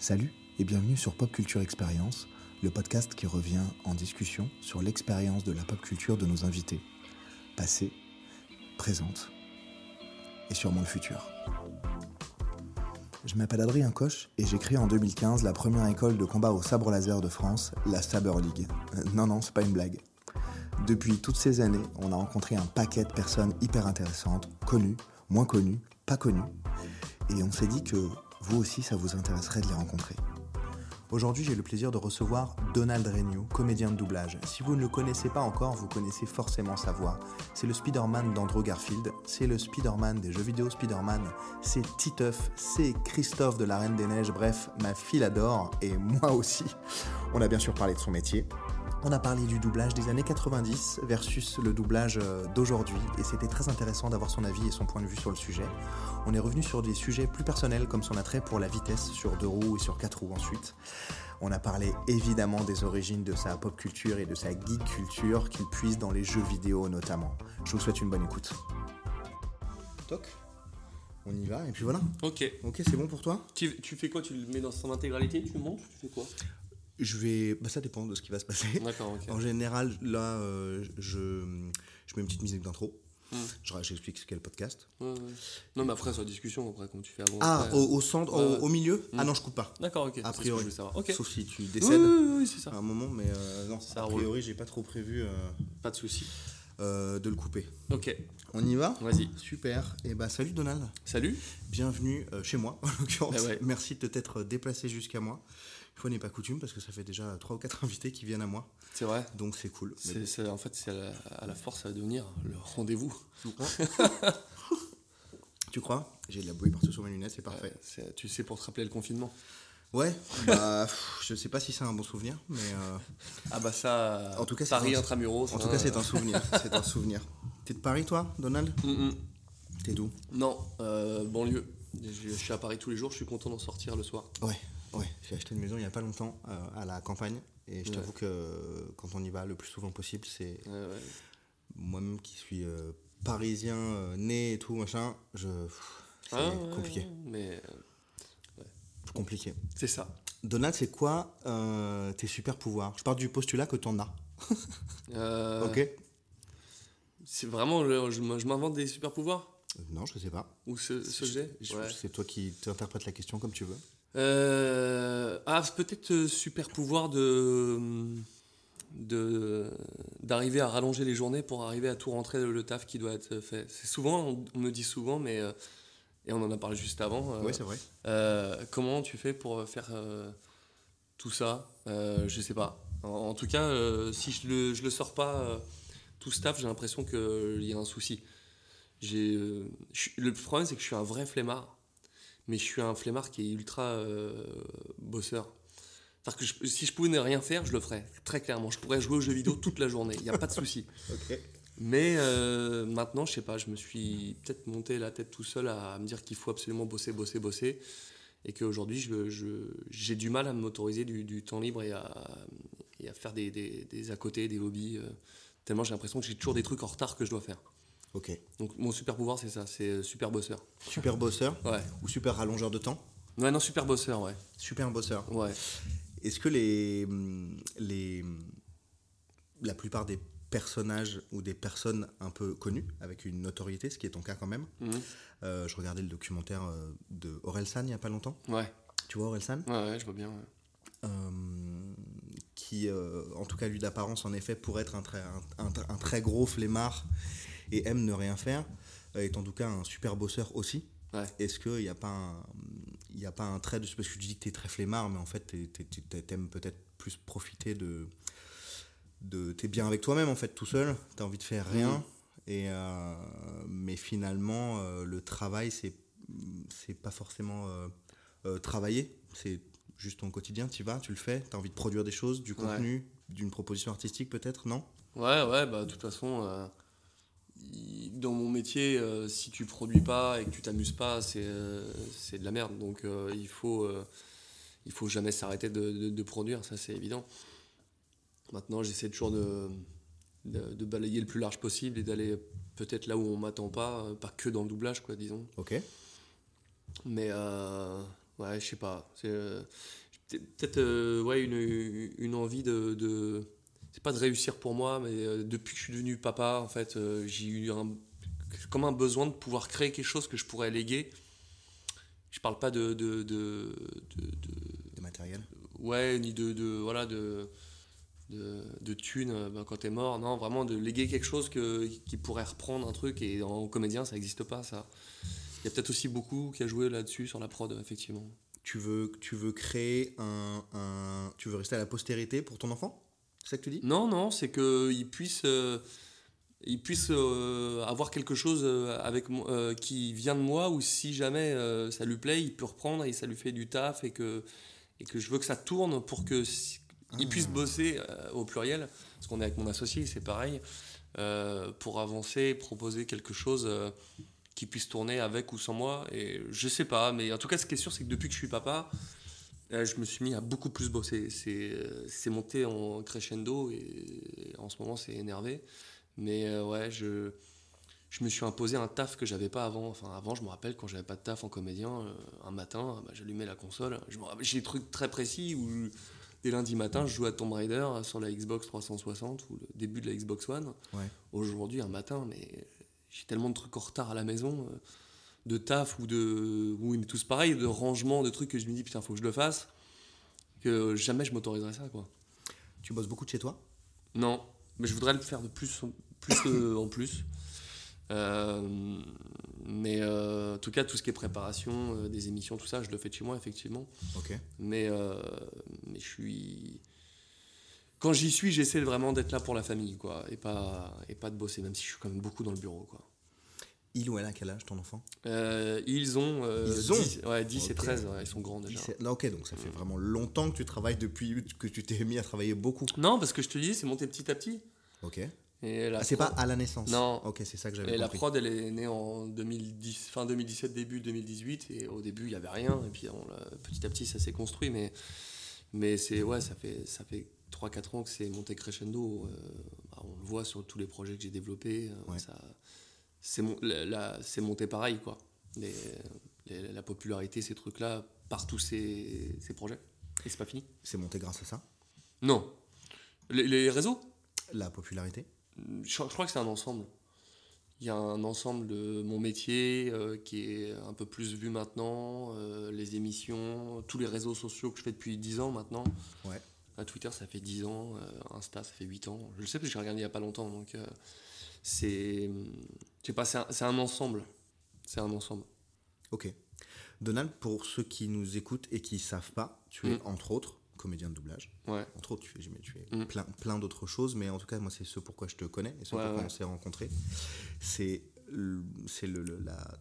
Salut et bienvenue sur Pop Culture Expérience, le podcast qui revient en discussion sur l'expérience de la pop culture de nos invités, passée, présente et sûrement le futur. Je m'appelle Adrien Coche et j'ai créé en 2015 la première école de combat au sabre laser de France, la Saber League. Euh, non, non, c'est pas une blague. Depuis toutes ces années, on a rencontré un paquet de personnes hyper intéressantes, connues, moins connues, pas connues. Et on s'est dit que vous aussi, ça vous intéresserait de les rencontrer. Aujourd'hui, j'ai le plaisir de recevoir Donald Regnault, comédien de doublage. Si vous ne le connaissez pas encore, vous connaissez forcément sa voix. C'est le Spider-Man d'Andrew Garfield, c'est le Spider-Man des jeux vidéo Spider-Man, c'est Titeuf, c'est Christophe de la Reine des Neiges, bref, ma fille adore, et moi aussi. On a bien sûr parlé de son métier, on a parlé du doublage des années 90 versus le doublage euh, d'aujourd'hui et c'était très intéressant d'avoir son avis et son point de vue sur le sujet. On est revenu sur des sujets plus personnels comme son attrait pour la vitesse sur deux roues et sur quatre roues ensuite. On a parlé évidemment des origines de sa pop culture et de sa geek culture qu'il puise dans les jeux vidéo notamment. Je vous souhaite une bonne écoute. Toc, on y va et puis voilà. Ok. Ok, c'est bon pour toi? Tu, tu fais quoi? Tu le mets dans son intégralité Tu le montes Tu fais quoi? Je vais. Bah, ça dépend de ce qui va se passer. En général, là, euh, je, je mets une petite musique d'intro. Hmm. Je- J'explique ce qu'est le podcast. Ouais, ouais. Non, mais après, sur la discussion, après, comme tu fais avant. Ah, après, au, au centre, Ouais, au, milieu? Ah Mm. non, je coupe pas. D'accord, ok. A je priori. Ok. Sauf si tu décèdes oui, oui, oui, c'est ça. à un moment, mais euh, non, Ça a priori, j'ai pas trop prévu euh, Pas de souci. euh, de le couper. Ok, On y va? Vas-y. Super. Et bah, salut Donald. Salut. Bienvenue chez moi, en l'occurrence. Ah ouais. Merci de t'être déplacé jusqu'à moi. Fois n'est pas coutume parce que ça fait déjà 3 ou 4 invités qui viennent à moi. C'est vrai. Donc c'est cool. C'est, c'est- en fait, c'est à la, à la force, va devenir le rendez-vous. bon. tu crois J'ai de la bouée partout sur mes lunettes, c'est parfait. Ouais, c'est- tu sais, pour te rappeler le confinement. Ouais, bah, je sais pas si c'est un bon souvenir, mais euh, Ah, bah ça. En tout cas, c'est Paris un- intramuros. en tout hein, cas, c'est euh, un souvenir. C'est un souvenir. T'es de Paris, toi, Donald mm, mm. T'es d'où Non, euh, banlieue. Je suis à Paris tous les jours, je suis content d'en sortir le soir. Ouais, ouais. J'ai acheté une maison il y a pas longtemps euh, à la campagne, et je Ouais. t'avoue que quand on y va le plus souvent possible, c'est Ouais, ouais. moi-même qui suis euh, parisien, euh, né et tout, machin, je. C'est Ah, compliqué. Mais euh, Compliqué. c'est ça. Donald, c'est quoi euh, tes super pouvoirs? Je pars du postulat que t'en as. Euh, Ok C'est vraiment, je, je m'invente des super pouvoirs? Non, je sais pas. Ou ce, ce que j'ai? C'est toi qui t'interprètes la question comme tu veux. Euh, Ah, peut-être euh, super pouvoir de de d'arriver à rallonger les journées pour arriver à tout rentrer le, le taf qui doit être fait. C'est souvent, on, on me dit souvent, mais euh, et on en a parlé juste avant. euh, c'est vrai. euh, comment tu fais pour faire euh, tout ça? Je sais pas. En, en tout cas, si je le, je le sors pas tout ce taf, j'ai l'impression qu'il y a un souci. J'ai, le problème, c'est que je suis un vrai flemmard, mais je suis un flemmard qui est ultra euh, bosseur. C'est-à-dire que je- si je pouvais ne rien faire, je le ferais, très clairement. Je pourrais jouer aux jeux vidéo toute la journée, il n'y a pas de souci. Mais euh, maintenant, je sais pas, je me suis peut-être monté la tête tout seul à me dire qu'il faut absolument bosser, bosser, bosser. Et qu'aujourd'hui, je, je- j'ai du mal à m'autoriser du, du temps libre et à, et à faire des, des, des à côté, des hobbies. euh, tellement j'ai l'impression que j'ai toujours des trucs en retard que je dois faire. Ok. Donc mon super pouvoir, c'est ça, c'est euh, super bosseur. Super bosseur Ouais. ou super rallongeur de temps Ouais, non, super bosseur, ouais. Super bosseur. Ouais. Est-ce que les, hum, les, hum, la plupart des personnages ou des personnes un peu connues, avec une notoriété, ce qui est ton cas quand même, Mhm. euh, je regardais le documentaire euh, de Orelsan il n'y a pas longtemps. Ouais. Tu vois Orelsan? Ouais, ouais, je vois bien. ouais. Euh, qui, euh, en tout cas lui d'apparence, en effet, pourrait être un très, un, un- un très gros flemmard et aime ne rien faire, euh, est en tout cas un super bosseur aussi. Ouais. Est-ce qu'il n'y a, pas un- y a pas un trait de... Parce que tu dis que tu es très flemmard, mais en fait, tu aimes peut-être plus profiter de... de tu es bien avec toi-même, en fait, tout seul. Tu as envie de faire rien. Mhm. Et, euh, mais finalement, euh, le travail, c'est pas forcément euh, travailler. C'est juste ton quotidien. Tu y vas, tu le fais. Tu as envie de produire des choses, du Ouais. contenu, d'une proposition artistique peut-être, non? Ouais, ouais, bah de toute façon, dans mon métier, euh, si tu produis pas et que tu t'amuses pas, c'est euh, de la merde. Donc euh, il faut euh, il faut jamais s'arrêter de, de- de produire, ça c'est évident. Maintenant, j'essaie toujours de, de, balayer le plus large possible et d'aller peut-être là où on m'attend pas, pas que dans le doublage, quoi, disons. Ok. Mais Ouais, je sais pas. C'est peut-être ouais, une, une envie de. C'est pas de réussir pour moi, mais euh, depuis que je suis devenu papa, en fait, euh, j'ai eu un, comme un besoin de pouvoir créer quelque chose que je pourrais léguer. Je parle pas de. de, de, de- de- matériel ouais, ni de, de voilà de de, de thunes euh, ben, quand t'es mort. Non, vraiment de léguer quelque chose que, qui pourrait reprendre un truc et en comédien ça n'existe pas ça. Il y a peut-être aussi beaucoup qui a joué là-dessus sur la prod effectivement. tu veux, tu veux créer un, un- Tu veux rester à la postérité pour ton enfant? C'est ça que tu dis? Non, non, c'est qu'il puisse, euh, il puisse euh, avoir quelque chose euh, avec euh, qui vient de moi ou si jamais ça lui plaît, il peut reprendre et ça lui fait du taf et que, et que je veux que ça tourne pour que si- il puisse bosser euh, au pluriel, parce qu'on est avec mon associé, c'est pareil, pour avancer, proposer quelque chose qui puisse tourner avec ou sans moi. Et je sais pas, mais en tout cas, ce qui est sûr, c'est que depuis que je suis papa, euh, je me suis mis à beaucoup plus bosser. C'est euh, monté en crescendo et en ce moment, c'est énervé. Mais euh, ouais, je, je me suis imposé un taf que j'avais pas avant. Enfin, avant, je me rappelle quand j'avais pas de taf en comédien, euh, un matin, bah, j'allumais la console. J'ai des trucs très précis où dès lundi matin, je jouais à Tomb Raider sur la Xbox 360 ou le début de la Xbox One. Ouais. Aujourd'hui, un matin, mais j'ai tellement de trucs en retard à la maison, euh, de taf ou de. Oui, mais tous pareil, de rangement, de trucs que je me dis, putain, faut que je le fasse, que jamais je m'autoriserais ça, quoi. Tu bosses beaucoup de chez toi? Non, mais je voudrais le faire de plus, en- plus euh, en plus. Euh, mais euh, en tout cas, tout ce qui est préparation euh, des émissions, tout ça, je le fais de chez moi, effectivement. Ok. Mais, mais je suis. Quand j'y suis, j'essaie vraiment d'être là pour la famille, quoi, et pas, et pas de bosser, même si je suis quand même beaucoup dans le bureau, quoi. Il ou elle a quel âge ton enfant? Euh, ils ont, euh, Ils ont 10, ouais, 10 et Ok. 13, ouais, ils sont grands déjà. Non, Ok, donc ça fait vraiment longtemps que tu travailles depuis que tu t'es mis à travailler beaucoup. Non, parce que je te dis, c'est monté petit à petit. Ok. Et Ah, c'est pas à la naissance Non. Ok, c'est ça que j'avais Et la compris. prod, elle est née en 2010, fin 2017, début 2018. Et au début, il n'y avait rien. Et puis on petit à petit, ça s'est construit. Mais, mais c'est, ouais, ça fait, ça fait 3-4 ans que c'est monté crescendo. euh, bah, on le voit sur tous les projets que j'ai développés. euh, Ouais. ça, c'est, mon- monté pareil. Quoi. Les- les- la popularité, ces trucs-là, par tous ces, ces projets. Et c'est pas fini. C'est monté grâce à ça? Non. Les, les réseaux? La popularité? Je, je crois que c'est un ensemble. Il y a un ensemble de mon métier euh, qui est un peu plus vu maintenant, euh, les émissions, tous les réseaux sociaux que je fais depuis 10 ans maintenant. Ouais. À Twitter, ça fait 10 ans, euh, Insta, ça fait 8 ans. Je le sais parce que j'ai regardé il n'y a pas longtemps. Donc, c'est. Pas, c'est un, c'est un ensemble. C'est un ensemble. Ok. Donald, pour ceux qui nous écoutent et qui savent pas, tu es Mm. entre autres comédien de doublage. Ouais. Entre autres, tu fais, tu fais Mm. plein, plein d'autres choses, mais en tout cas, moi, c'est ce pourquoi je te connais et ce Ouais, pourquoi ouais. on s'est rencontrés. C'est le- c'est le, la,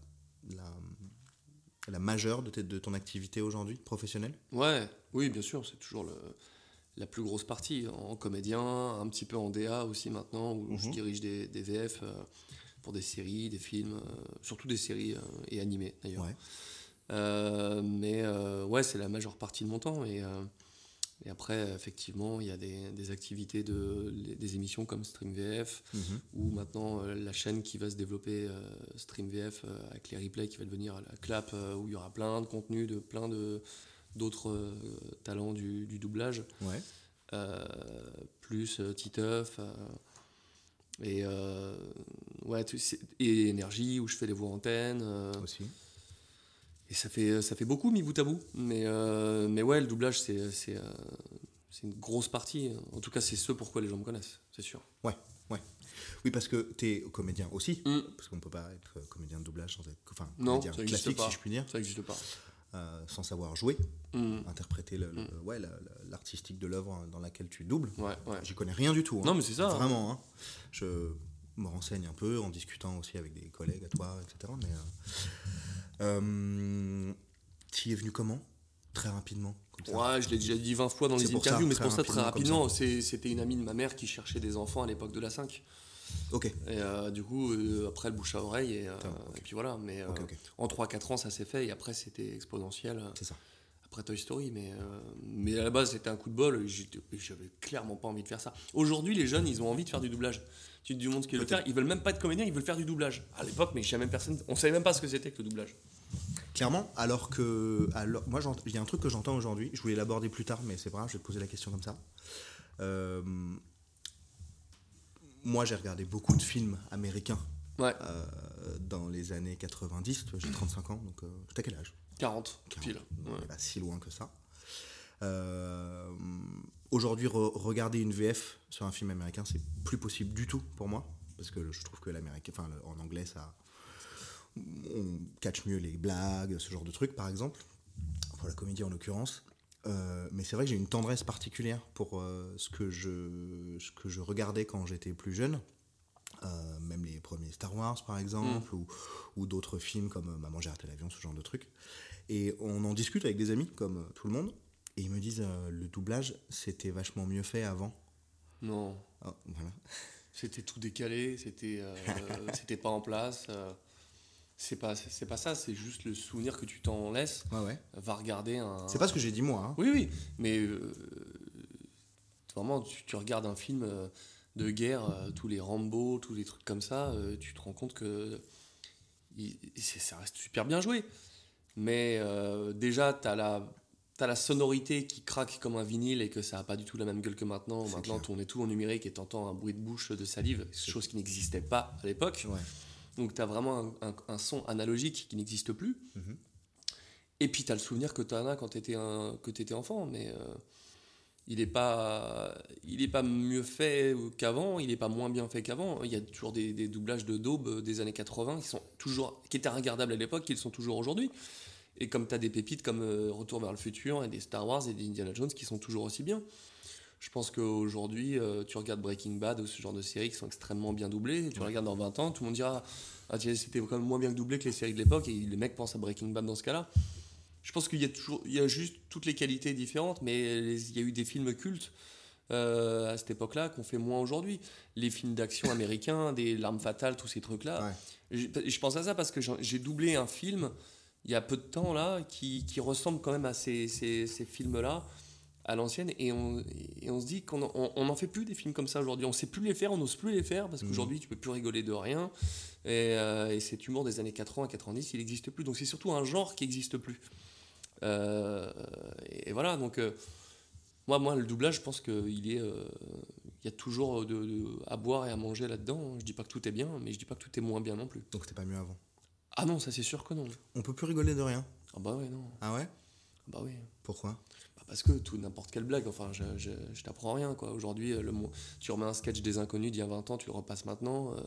la, la majeure de, de ton activité aujourd'hui, professionnelle? Ouais, oui, bien sûr, c'est toujours le, la plus grosse partie. En comédien, un petit peu en DA aussi maintenant, où je Mhm. dirige des, des VF euh, pour des séries, des films, euh, surtout des séries euh, et animés d'ailleurs. Ouais. Mais ouais, c'est la majeure partie de mon temps. Et, et après, effectivement, il y a des, des activités, de, les- des émissions comme Stream VF, Mhm. ou maintenant la chaîne qui va se développer, Stream VF, avec les replays qui va devenir la clap, où il y aura plein de contenus, de plein de d'autres euh, talents du, du doublage, Ouais. euh, plus euh, Titeuf, et, ouais, et Énergie, où je fais les voix antennes. Aussi. et ça fait, ça fait beaucoup mis bout à bout. Mais, euh, mais ouais, le doublage, c'est, c'est, euh, une grosse partie. En tout cas, c'est ce pourquoi les gens me connaissent, c'est sûr. Oui, parce que tu es comédien aussi, Mm. parce qu'on peut pas être comédien de doublage sans être. Enfin, Non, comédien ça classique, pas. si je puis dire, Ça n'existe pas. Euh, sans savoir jouer, Mm. interpréter ouais, la- l'artistique de l'œuvre dans laquelle tu doubles. Ouais, ouais. J'y connais rien du tout. hein. Non, mais c'est ça. hein. Vraiment. hein. Je me renseigne un peu en discutant aussi avec des collègues à toi, etc. Mais euh, euh, t'y es venu comment Très rapidement. Ouais, je l'ai déjà dit 20 fois dans les ça, interviews, mais c'est pour ça très rapidement, C'était une amie de ma mère qui cherchait des enfants à l'époque de la 5. Ok. Et euh, du coup, euh, après, le bouche à oreille. Et, euh, et puis voilà. Mais en 3-4 ans, ça s'est fait. Et après, c'était exponentiel. C'est ça. après Toy Story, mais, mais à la base c'était un coup de bol, j'avais clairement pas envie de faire ça. Aujourd'hui les jeunes ils ont envie de faire du doublage. Tu te demandes ce qu'ils veulent faire, ils veulent même pas être comédiens, ils veulent faire du doublage. À l'époque, mais jamais personne, on savait même pas ce que c'était que le doublage. Clairement, alors que. Alors, moi, il y a un truc que j'entends aujourd'hui, je voulais l'aborder plus tard, mais c'est pas grave, je vais te poser la question comme ça. Euh, moi, j'ai regardé beaucoup de films américains Ouais, euh, dans les années 90. Tu vois, J'ai 35 ans, donc. Euh, T'as quel âge? 40 pile. Donc, Ouais. pas si loin que ça. Euh, Aujourd'hui, re- regarder une VF sur un film américain, c'est plus possible du tout pour moi. Parce que je trouve que l'américain, enfin, en anglais, ça. On catch mieux les blagues, ce genre de trucs, par exemple. Pour la comédie en l'occurrence. Euh, mais c'est vrai que j'ai une tendresse particulière pour euh, ce, que je, ce que je regardais quand j'étais plus jeune. Euh, même les premiers Star Wars, par exemple, ou, ou d'autres films comme Maman, j'ai raté l'avion, ce genre de trucs. Et on en discute avec des amis, comme tout le monde, et ils me disent le doublage, c'était vachement mieux fait avant. Non, Ah, voilà. c'était tout décalé, c'était c'était pas en place. C'est pas, c'est pas ça, c'est juste le souvenir que tu t'en laisses. Ouais, ouais. Va regarder un. C'est pas ce que j'ai dit moi. hein. Oui, oui, mais euh, vraiment, tu, tu regardes un film euh, de guerre, euh, tous les Rambo, tous les trucs comme ça, euh, tu te rends compte que il- ça reste super bien joué. Mais déjà, tu as la, t'as la sonorité qui craque comme un vinyle et que ça n'a pas du tout la même gueule que maintenant. Maintenant, on est tout en numérique et t'entends un bruit de bouche de salive, chose qui n'existait pas à l'époque. Ouais. Donc tu as vraiment un, un- un son analogique qui n'existe plus. Mhm. Et puis tu as le souvenir que tu en as quand tu étais, étais enfant, mais euh, il n'est pas, il est pas mieux fait qu'avant, il n'est pas moins bien fait qu'avant. Il y a toujours des, des doublages de daube des années 80 qui, sont toujours, qui étaient regardables à l'époque, qui le sont toujours aujourd'hui. Et comme tu as des pépites comme euh, Retour vers le futur et des Star Wars et des Indiana Jones qui sont toujours aussi bien. Je pense qu'aujourd'hui, euh, tu regardes Breaking Bad ou ce genre de séries qui sont extrêmement bien doublées, et tu regardes dans 20 ans, tout le monde dira ah, tiens, c'était quand même moins bien doublé que les séries de l'époque, et les mecs pensent à Breaking Bad dans ce cas-là. Je pense qu'il y a toujours, il y a juste toutes les qualités différentes, mais les- il y a eu des films cultes euh, à cette époque-là qu'on fait moins aujourd'hui. Les films d'action américains, des L'arme fatale, tous ces trucs-là. Ouais. Je, je pense à ça parce que j'ai doublé un film il y a peu de temps là qui, qui ressemble quand même à ces, ces, ces films-là à l'ancienne et on, et on se dit qu'on on, on en fait plus des films comme ça aujourd'hui. On sait plus les faire, on n'ose plus les faire parce qu'aujourd'hui tu peux plus rigoler de rien et, euh, et cet humour des années 80-90 il n'existe plus. Donc c'est surtout un genre qui n'existe plus. Euh, et, et voilà donc euh, moi, moi le doublage je pense qu'il est il y a toujours de, de- à boire et à manger là-dedans. Je dis pas que tout est bien, mais je dis pas que tout est moins bien non plus. Donc c'était pas mieux avant. Ah non, ça c'est sûr que non. On peut plus rigoler de rien. Ah bah ouais, non. Ah ouais? Ah bah oui. Pourquoi? Parce que tout, n'importe quelle blague, enfin, je, t'apprends rien, quoi. Aujourd'hui, euh, le tu remets un sketch des inconnus d'il y a 20 ans, tu le repasses maintenant, euh,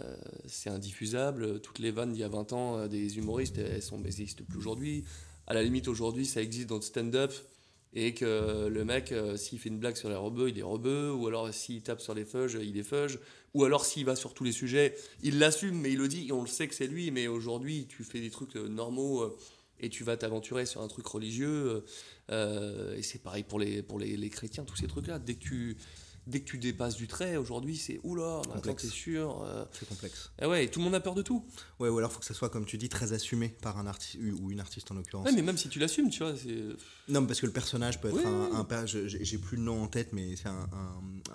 euh, c'est indiffusable. Toutes les vannes d'il y a 20 ans des humoristes, elles n'existent plus aujourd'hui. À la limite, aujourd'hui, ça existe dans le stand-up, et que le mec, s'il fait une blague sur les rebeux, il est rebeu, ou alors s'il tape sur les feuges, il est feuge, ou alors s'il va sur tous les sujets, il l'assume, mais il le dit, et on le sait que c'est lui, mais aujourd'hui, tu fais des trucs normaux, et tu vas t'aventurer sur un truc religieux, euh, euh, et c'est pareil pour les, pour les, les chrétiens, tous ces trucs-là. Dès que tu, dès que tu dépasses du trait, aujourd'hui, c'est oula, Complexe. t'es sûr. euh, C'est complexe. et ouais, et tout le monde a peur de tout. Ouais, ou alors faut que ça soit, comme tu dis, très assumé par un artiste ou une artiste en l'occurrence. Ouais, mais même si tu l'assumes, tu vois, c'est. Non, mais parce que le personnage peut être Oui, un, un j'ai plus le nom en tête, mais c'est un,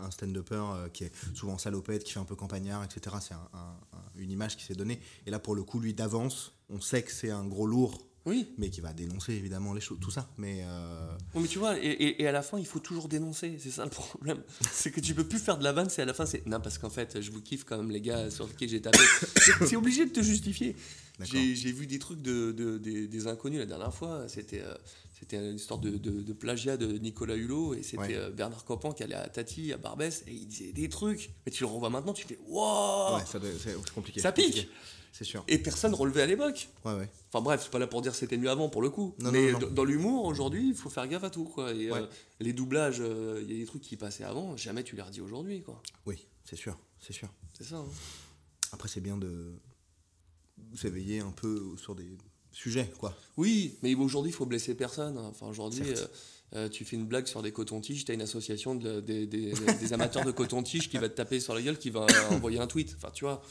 un, stand-upper euh, qui est souvent salopette, qui fait un peu campagnard, etc. C'est un- un- un- une image qui s'est donnée. Et là, pour le coup, lui, d'avance, on sait que c'est un gros lourd, Oui, mais qui va dénoncer évidemment les choses, tout ça. Mais euh, mais tu vois, et, et- et à la fin, il faut toujours dénoncer. C'est ça le problème. C'est que tu peux plus faire de la vanne, c'est à la fin, c'est. Non, parce qu'en fait, je vous kiffe quand même, les gars sur lesquels j'ai tapé. C'est- obligé de te justifier. J'ai vu des trucs de, de- des, des inconnus la dernière fois. C'était euh, c'était une histoire de, de- de plagiat de Nicolas Hulot et c'était Ouais. euh, Bernard Campan qui allait à Tati, à Barbès, et il disait des trucs. Mais tu le revois maintenant, tu fais Waouh ouais, c'est compliqué. Ça compliqué. Pique C'est sûr. Et personne relevait à l'époque. Ouais, ouais. Enfin bref, c'est pas là pour dire que c'était mieux avant pour le coup. Non, mais non, non. dans l'humour aujourd'hui, il faut faire gaffe à tout quoi. Et, Ouais. euh, les doublages, euh, il y a des trucs qui passaient avant, jamais tu les redis aujourd'hui quoi. Oui, c'est sûr, c'est sûr. C'est ça. hein. Après, c'est bien de s'éveiller un peu sur des sujets, quoi. Oui, mais aujourd'hui, il faut blesser personne. Enfin aujourd'hui, euh, tu fais une blague sur des cotons-tiges, t'as une association de- des- amateurs de coton-tiges qui va te taper sur la gueule, qui va envoyer un tweet. Enfin tu vois,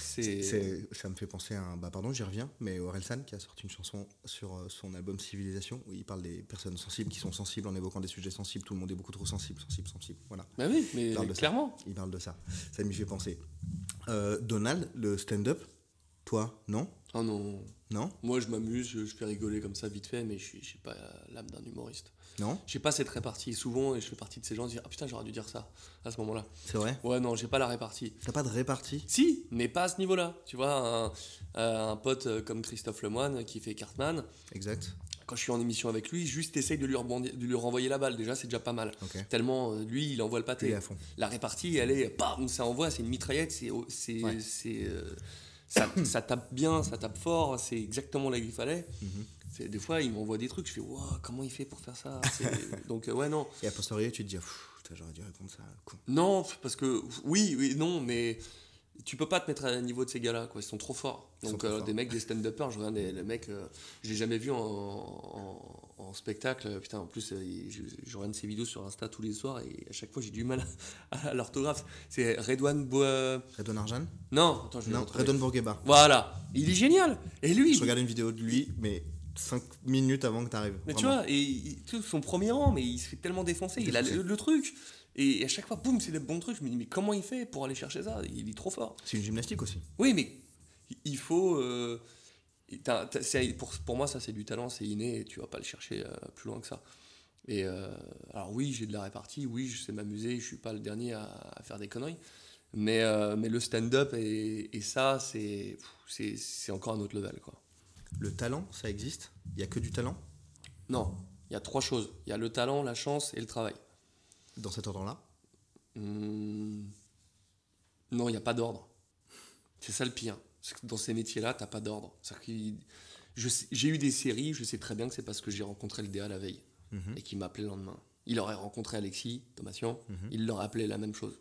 c'est. Ça me fait penser à un. Bah, pardon, j'y reviens, mais Orelsan qui a sorti une chanson sur euh, son album Civilisation où il parle des personnes sensibles qui sont sensibles en évoquant des sujets sensibles. Tout le monde est beaucoup trop sensible, sensible, sensible. Voilà, Bah oui, mais Il parle de ça. clairement. il parle de ça. Ça m'y fait penser. Euh, Donald, le stand-up, toi, non? Ah non. Non? Moi, je m'amuse, je, je fais rigoler comme ça vite fait, mais je suis, je suis pas l'âme d'un humoriste. Non J'ai pas cette répartie. Souvent, et je fais partie de ces gens qui disent Ah putain, j'aurais dû dire ça à ce moment-là. C'est vrai Ouais, non, j'ai pas la répartie. T'as pas de répartie Si, mais pas à ce niveau-là. Tu vois, un, euh, un pote euh, comme Christophe Lemoine qui fait Cartman, Exact. quand je suis en émission avec lui, juste essaye de lui, rebondir- de lui renvoyer la balle. Déjà, c'est déjà pas mal. Ok. Tellement, euh, lui, il envoie le pâté. à fond. La répartie, elle est, bam, ça envoie, c'est une mitraillette, c'est, c'est, Ouais. c'est, euh, ça, ça tape bien, ça tape fort, c'est exactement là qu'il fallait. Mhm. Des fois, il m'envoie des trucs, je fais, Wow, comment il fait pour faire ça Donc, euh, ouais, non. Et a posteriori, tu te dis, putain, j'aurais dû répondre ça. Con. Non, parce que, oui, oui, non, mais tu peux pas te mettre à niveau de ces gars-là, quoi. Ils sont trop forts. Ils Donc, trop euh, forts. des mecs, des stand-uppers, je regarde des, les mecs, euh, je l'ai jamais vu en, en- en spectacle. Putain, en plus, euh, je, je regarde ses vidéos sur Insta tous les soirs et à chaque fois, j'ai du mal à, à l'orthographe. C'est Redouane Arjan Non, attends, je vais Non. Redouane Bourguiba. Voilà, il est génial. Et lui, Je regardais une vidéo de lui, mais 5 minutes avant que t'arrives. mais tu vois, et, il- tu son premier rang, mais il se fait tellement défoncer. Il a le, le truc. Et à chaque fois, boum, c'est des bons trucs. Je me dis, mais comment il fait pour aller chercher ça? Il est trop fort. C'est une gymnastique aussi. Oui, mais il faut. euh, pour, pour moi, ça, c'est du talent, c'est inné, et tu vas pas le chercher euh, plus loin que ça. Et euh, alors, oui, j'ai de la répartie, oui, je sais m'amuser, je suis pas le dernier à, à faire des conneries. Mais, mais le stand-up et, et ça, c'est encore un autre level, quoi. Le talent, ça existe? Il y a que du talent? Non, il y a trois choses il y a le talent, la chance et le travail. dans cet ordre-là? Hmm, Non, il n'y a pas d'ordre. C'est ça le pire. Que dans ces métiers-là, tu n'as pas d'ordre. J'ai eu des séries, je sais très bien que c'est parce que j'ai rencontré le DA la veille Mhm. et qu'il m'a appelé le lendemain. Il aurait rencontré Alexis Thomasian, Mhm. il leur appelé la même chose.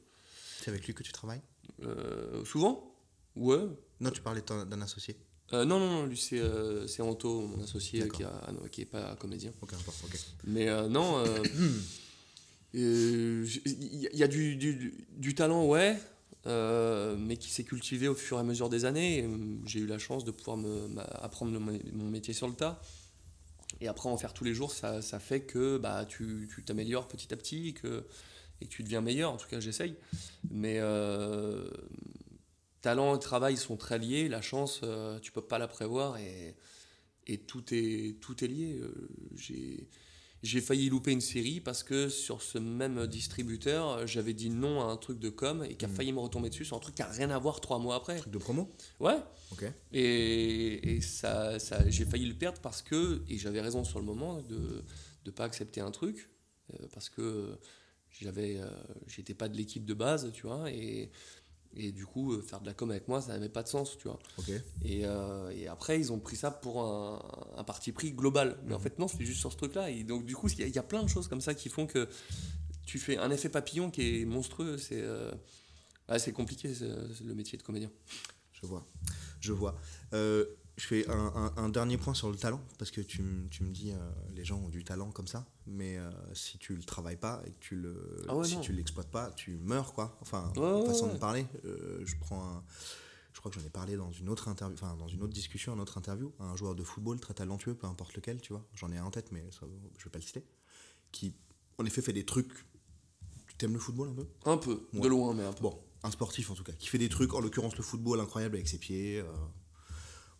C'est avec lui que tu travailles? Euh, souvent Ouais. Non, tu parlais d'un associé. Euh, non, non, non, lui c'est euh, c'est Anto, mon associé, qui, a- ah non, qui est pas comédien. Ok. Mais euh, non, il y, a- du, du- du talent, ouais, mais qui s'est cultivé au fur et à mesure des années. Euh, J'ai eu la chance de pouvoir me, m'a- apprendre le- mon métier sur le tas. Et après, en faire tous les jours, ça, ça fait que bah, tu tu t'améliores petit à petit et que, et que tu deviens meilleur. En tout cas, j'essaye. Mais euh, talent et travail sont très liés. La chance, euh, tu peux pas la prévoir et, et tout, est, tout est lié. Euh, J'ai j'ai failli louper une série parce que sur ce même distributeur, j'avais dit non à un truc de com et qui a Mhm. failli me retomber dessus sur un truc qui a rien à voir trois mois après. Truc de promo? Ouais. Ok. Et, et ça, ça, j'ai failli le perdre parce que, et j'avais raison sur le moment de ne pas accepter un truc, euh, parce que j'avais, euh, j'étais pas de l'équipe de base, tu vois, et, et du coup, euh, faire de la com avec moi, ça n'avait pas de sens, tu vois. Et, euh, et après, ils ont pris ça pour un, un parti pris global. Mais en Mhm. fait, non, c'était juste sur ce truc-là. Et donc, du coup, il y, a- il y a plein de choses comme ça qui font que tu fais un effet papillon qui est monstrueux. C'est euh, ouais, c'est compliqué, c'est- c'est le métier de comédien. Je vois. Je vois. Je fais un, un- un dernier point sur le talent, parce que tu, me dis, euh, les gens ont du talent comme ça, mais euh, si tu le travailles pas et que tu le, Ah ouais, si non. tu l'exploites pas, tu meurs, quoi. Enfin, Ouais, façon ouais. de parler. Euh, je prends un- Je crois que j'en ai parlé dans une autre interview, enfin dans une autre discussion, une autre interview, un joueur de football très talentueux, peu importe lequel, tu vois, j'en ai un en tête, mais ça, je vais pas le citer, qui en effet fait des trucs. Tu t'aimes le football un peu? Un peu, de loin, mais un peu. Bon, un sportif en tout cas, qui fait des trucs, en l'occurrence le football incroyable avec ses pieds, euh,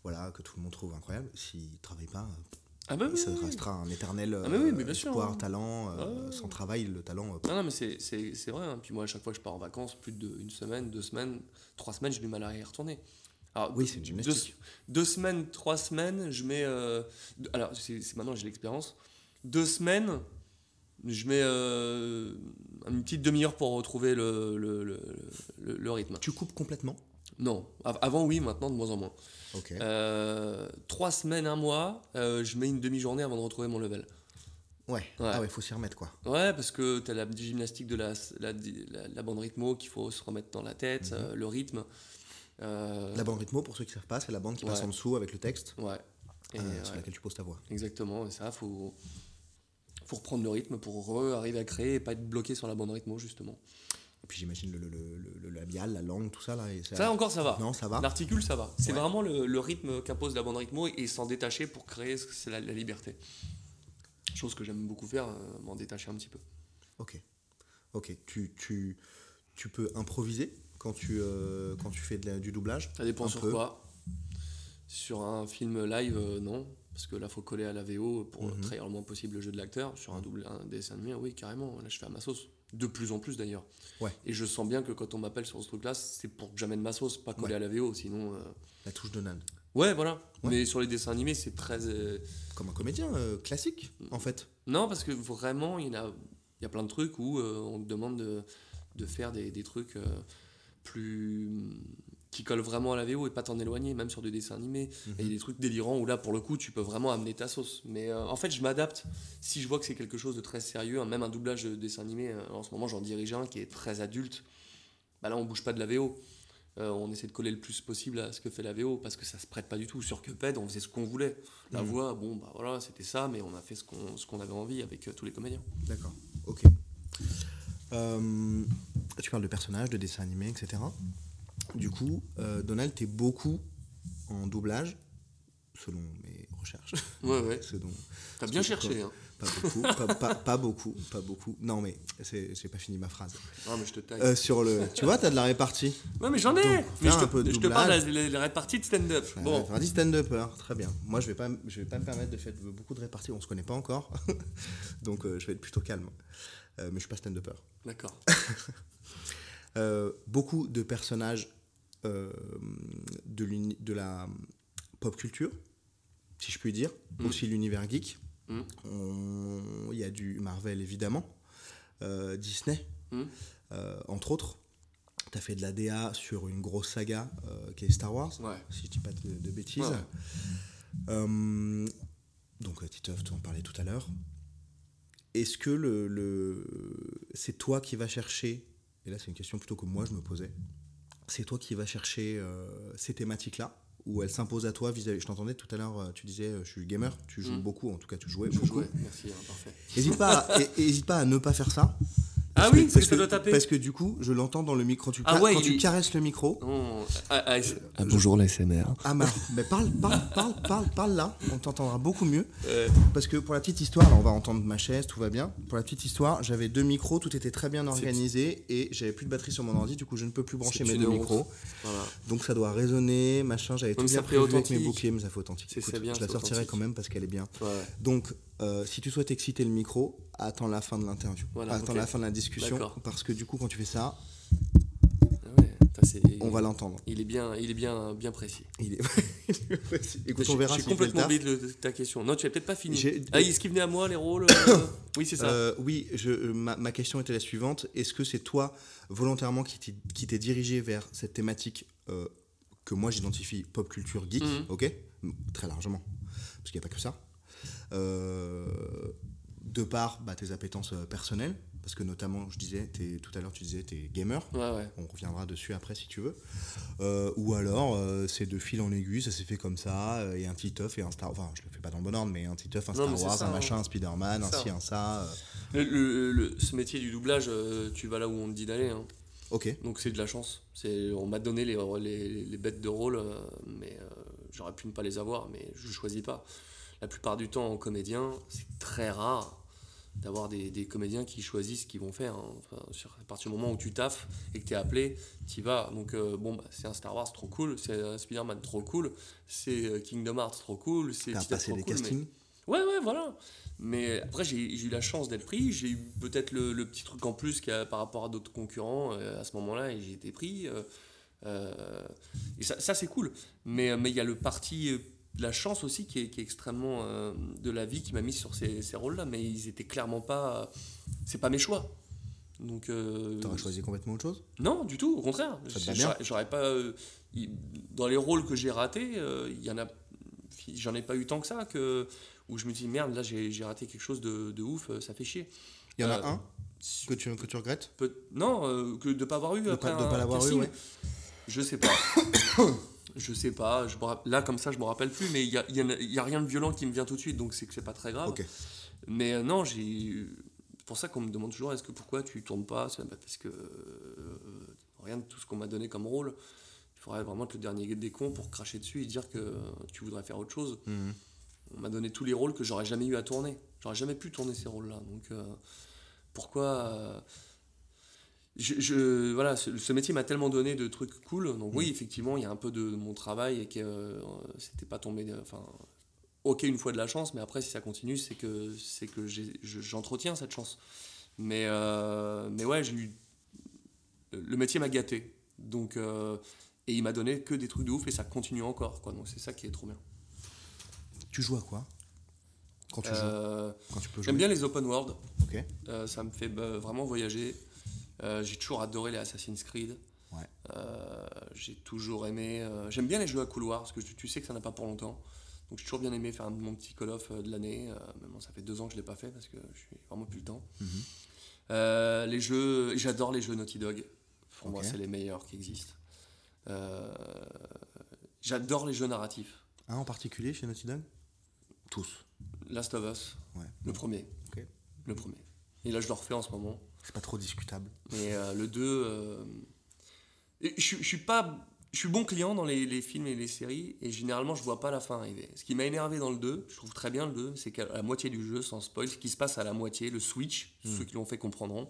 voilà, que tout le monde trouve incroyable. S'il travaille pas, Ah bah ça oui, oui. restera un éternel Ah mais oui, mais bien sûr, espoir, hein. talent. Sans travail, le talent. euh, Non, non, mais c'est- vrai. hein. Puis moi, à chaque fois que je pars en vacances, plus d'une semaine, deux semaines, trois semaines, j'ai du mal à y retourner. Alors, Oui, c'est deux, deux semaines, trois semaines, je mets. euh, alors, c'est c'est maintenant j'ai l'expérience. Deux semaines, je mets euh, une petite demi-heure pour retrouver le, le, le, le- le rythme. Tu coupes complètement? Non, Av- avant oui, maintenant de moins en moins. Euh, trois semaines, un mois, euh, je mets une demi-journée avant de retrouver mon level. ouais. ouais. Ah ouais, faut s'y remettre quoi. Ouais, parce que tu as la gymnastique de la, la, la- la bande rythmo qu'il faut se remettre dans la tête, Mhm. euh, le rythme. La bande rythmo, pour ceux qui savent pas, c'est la bande qui passe en dessous avec le texte Ouais. Et, sur laquelle tu poses ta voix. Exactement, et ça, faut, faut reprendre le rythme pour arriver à créer et pas être bloqué sur la bande rythmo, justement. Puis j'imagine le, le, le, le- labial, la langue, tout ça là. Et Ça encore, ça va. Non, ça va. L'articule, ça va. C'est Ouais. vraiment le, le rythme qu'impose la bande rythmo et, et s'en détacher pour créer, c'est la, la liberté. Chose que j'aime beaucoup faire, euh, m'en détacher un petit peu. Ok. Ok. Tu, tu, tu peux improviser quand tu, euh, quand tu fais de la- du doublage Ça dépend sur peu. quoi. Sur un film live, euh, non. Parce que là, faut coller à la VO pour Mhm. trahir le moins possible le jeu de l'acteur. Sur un double un dessin animé, oui, carrément. Là, je fais à ma sauce. De plus en plus d'ailleurs. Ouais. Et je sens bien que quand on m'appelle sur ce truc-là, c'est pour que j'amène ma sauce, pas coller Ouais. à la VO. Sinon. euh, La touche Donald. Ouais, voilà. Ouais. Mais sur les dessins animés, c'est très. euh, Comme un comédien euh, classique, en fait. Non, parce que vraiment, il y, a, il y a plein de trucs où on te demande de, de faire des, des trucs plus. Qui collent vraiment à la VO et pas t'en éloigner, même sur des dessins animés. Mhm. Et il y a des trucs délirants où là, pour le coup, tu peux vraiment amener ta sauce. Mais euh, en fait, je m'adapte. Si je vois que c'est quelque chose de très sérieux, hein, même un doublage de dessin animé, euh, en ce moment, j'en dirige un qui est très adulte. Bah là, on bouge pas de la VO. Euh, on essaie de coller le plus possible à ce que fait la VO parce que ça se prête pas du tout. Sur Cuphead, on faisait ce qu'on voulait. La Mhm. voix, bon, bah voilà, c'était ça, mais on a fait ce qu'on qu'on avait envie avec tous les comédiens. D'accord, ok. Tu parles de personnages, de dessins animés, etc. Du coup, euh, Donald, t'es beaucoup en doublage, selon mes recherches. Ouais, ouais. T'as bien cherché, hein. Pas beaucoup, pas, pas- pas beaucoup, pas beaucoup. Non, mais j'ai pas fini ma phrase. Non, mais je te taille. Euh, sur le, tu vois, t'as de la répartie. ouais, mais j'en ai donc, Mais je un peu te, de je te parle de la, la répartie de stand-up. Bon, Bon. stand-upper, très bien. Moi, je vais pas, je vais pas me permettre de faire beaucoup de réparties. On se connaît pas encore, donc euh, je vais être plutôt calme. Euh, mais je suis pas stand-upper. d'accord. Euh, beaucoup de personnages euh, de, de la pop culture, si je puis dire, Mm. aussi l'univers geek. Mm. Il y a du Marvel évidemment, euh, Disney, Mm. euh, entre autres. Tu as fait de la DA sur une grosse saga euh, qui est Star Wars, Ouais. si je dis pas de, de bêtises. Ouais, donc, Titeuf, tu en parlais tout à l'heure. Est-ce que le, le- c'est toi qui vas chercher, et là c'est une question plutôt que moi je me posais, c'est toi qui vas chercher euh, ces thématiques-là ou elles s'imposent à toi vis-à-vis. Je t'entendais tout à l'heure, euh, tu disais euh, je suis gamer, tu joues Mm. beaucoup, en tout cas tu jouais Je beaucoup. jouais. Merci, hein, parfait. N'hésite pas, à- hésite pas à ne pas faire ça. Ah Parce oui, que- parce que ça doit taper. Parce que du coup, je l'entends dans le micro. Tu Ah ca- ouais, quand il tu est- caresses le micro, Non, ah, ah, ah, bonjour la SMR. ah mar- mais parle, parle, parle, parle, parle là, on t'entendra beaucoup mieux. Euh, Parce que pour la petite histoire, là, on va entendre ma chaise, tout va bien. Pour la petite histoire, j'avais deux micros, tout était très bien organisé et j'avais plus de batterie sur mon ordi, du coup je ne peux plus brancher mes deux micros. voilà. Donc ça doit résonner, machin. J'avais tout mais bien prévu avec mes boucliers, mais ça fait authentique. C'est- Écoute, bien, je la sortirai quand même parce qu'elle est bien. Ouais. Donc, euh, si tu souhaites exciter le micro, attends la fin de l'interview. Voilà, attends la fin de la discussion, parce que du coup, quand tu fais ça, Ah ouais, on va l'entendre. Il est bien, il est bien, bien précis. Il est... Écoute, on verra J'ai complètement oublié ta question. Non, tu as peut-être pas fini. Ah, est-ce qu'il venait à moi les rôles euh, Oui, c'est ça. Euh, oui, je, ma, ma question était la suivante. Est-ce que c'est toi, volontairement, qui t'es- dirigé vers cette thématique que moi j'identifie pop culture geek, Mhm. ok? Très largement, parce qu'il n'y a pas que ça. Euh, de par bah, tes appétences euh, personnelles, parce que notamment, je disais, t'es- tout à l'heure tu disais, tu es gamer. Ouais, ouais. On reviendra dessus après si tu veux. Euh, ou alors, euh, c'est de fil en aiguille, ça s'est fait comme ça, et un Titeuf et un Star Enfin, je le fais pas dans le bon ordre, mais un Titeuf, un Star Wars, ça, un hein. machin, un Spider-Man, un ci, un ça. euh, Le- le- le- ce métier du doublage, tu vas là où on te dit d'aller. hein. Ok. Donc c'est de la chance. C'est, on m'a donné les, les, les bêtes de rôle, mais j'aurais pu ne pas les avoir, mais je choisis pas. La plupart du temps, en comédien, c'est très rare d'avoir des, des comédiens qui choisissent ce qu'ils vont faire. hein. Enfin, sur, à partir du moment où tu taffes et que tu es appelé, tu vas. Donc euh, bon, bah, c'est un Star Wars trop cool, c'est un Spider-Man trop cool, c'est euh, Kingdom Hearts trop cool, c'est T'as passé trop des cool, mais- Ouais, ouais, voilà. Mais après, j'ai eu la chance d'être pris. J'ai eu peut-être le, le petit truc en plus y a par rapport à d'autres concurrents euh, à ce moment-là, et j'ai été pris. euh, et ça, ça, c'est cool. Mais mais il y a le parti de la chance aussi qui est, qui est extrêmement euh, de la vie qui m'a mis sur ces, ces rôles-là. Mais ils étaient clairement pas. C'est pas mes choix. Donc. euh, T'aurais choisi complètement autre chose? Non, du tout, au contraire. J'aurais- pas. euh, dans les rôles que j'ai ratés, euh, il y en a. J'en ai pas eu tant que ça que où je me dis merde là j'ai raté quelque chose de, de ouf, euh, ça fait chier. Il y en a un que tu, que tu regrettes? Non, que de pas avoir eu De après pas- de un pas l'avoir eu, ouais. Je sais pas. je sais pas. Je là comme ça je me rappelle plus, mais il y a, y a- il y a rien de violent qui me vient tout de suite, donc c'est que c'est pas très grave. Mais euh, non, j'ai. C'est pour ça qu'on me demande toujours est-ce que pourquoi tu tournes pas bah, parce que euh, rien de tout ce qu'on m'a donné comme rôle. Il faudrait vraiment être le dernier des cons pour cracher dessus et dire que tu voudrais faire autre chose. Mhm. On m'a donné tous les rôles que j'aurais jamais eu à tourner. J'aurais jamais pu tourner ces rôles-là. Donc euh, pourquoi euh, je, je- voilà, ce, ce métier m'a tellement donné de trucs cool. Donc oui, effectivement, il y a un peu de mon travail et que euh, c'était pas tombé. Enfin, ok, une fois de la chance, mais après, si ça continue, c'est que c'est que j'entretiens cette chance. Mais euh, mais ouais, j'ai eu le métier m'a gâté. Donc euh, et il m'a donné que des trucs de ouf et ça continue encore. Quoi. Donc c'est ça qui est trop bien. Tu joues à quoi? Quand tu joues? Quand tu peux jouer? J'aime bien les open world. Ok. Ça me fait bah, vraiment voyager. Euh, j'ai toujours adoré les Assassin's Creed. Ouais. Euh, j'ai toujours aimé. euh, J'aime bien les jeux à couloir parce que tu, tu sais que ça n'a pas pour longtemps. Donc j'ai toujours bien aimé faire mon petit Call of de l'année. Bon, ça fait deux ans que je l'ai pas fait parce que je suis vraiment plus le temps. Mhm. Les jeux, j'adore les jeux Naughty Dog. Pour moi, c'est les meilleurs qui existent. J'adore les jeux narratifs. Un en particulier chez Naughty Dog? Tous. Last of Us, Ouais. le premier. Le premier. Et là, je le refais en ce moment. C'est pas trop discutable. Mais euh, le 2. euh, Je, je suis pas. Je suis bon client dans les, les films et les séries et généralement je vois pas la fin arriver. Ce qui m'a énervé dans le 2, je trouve très bien le 2, c'est qu'à la moitié du jeu, sans spoil, ce qui se passe à la moitié, le switch, ceux qui l'ont fait comprendront,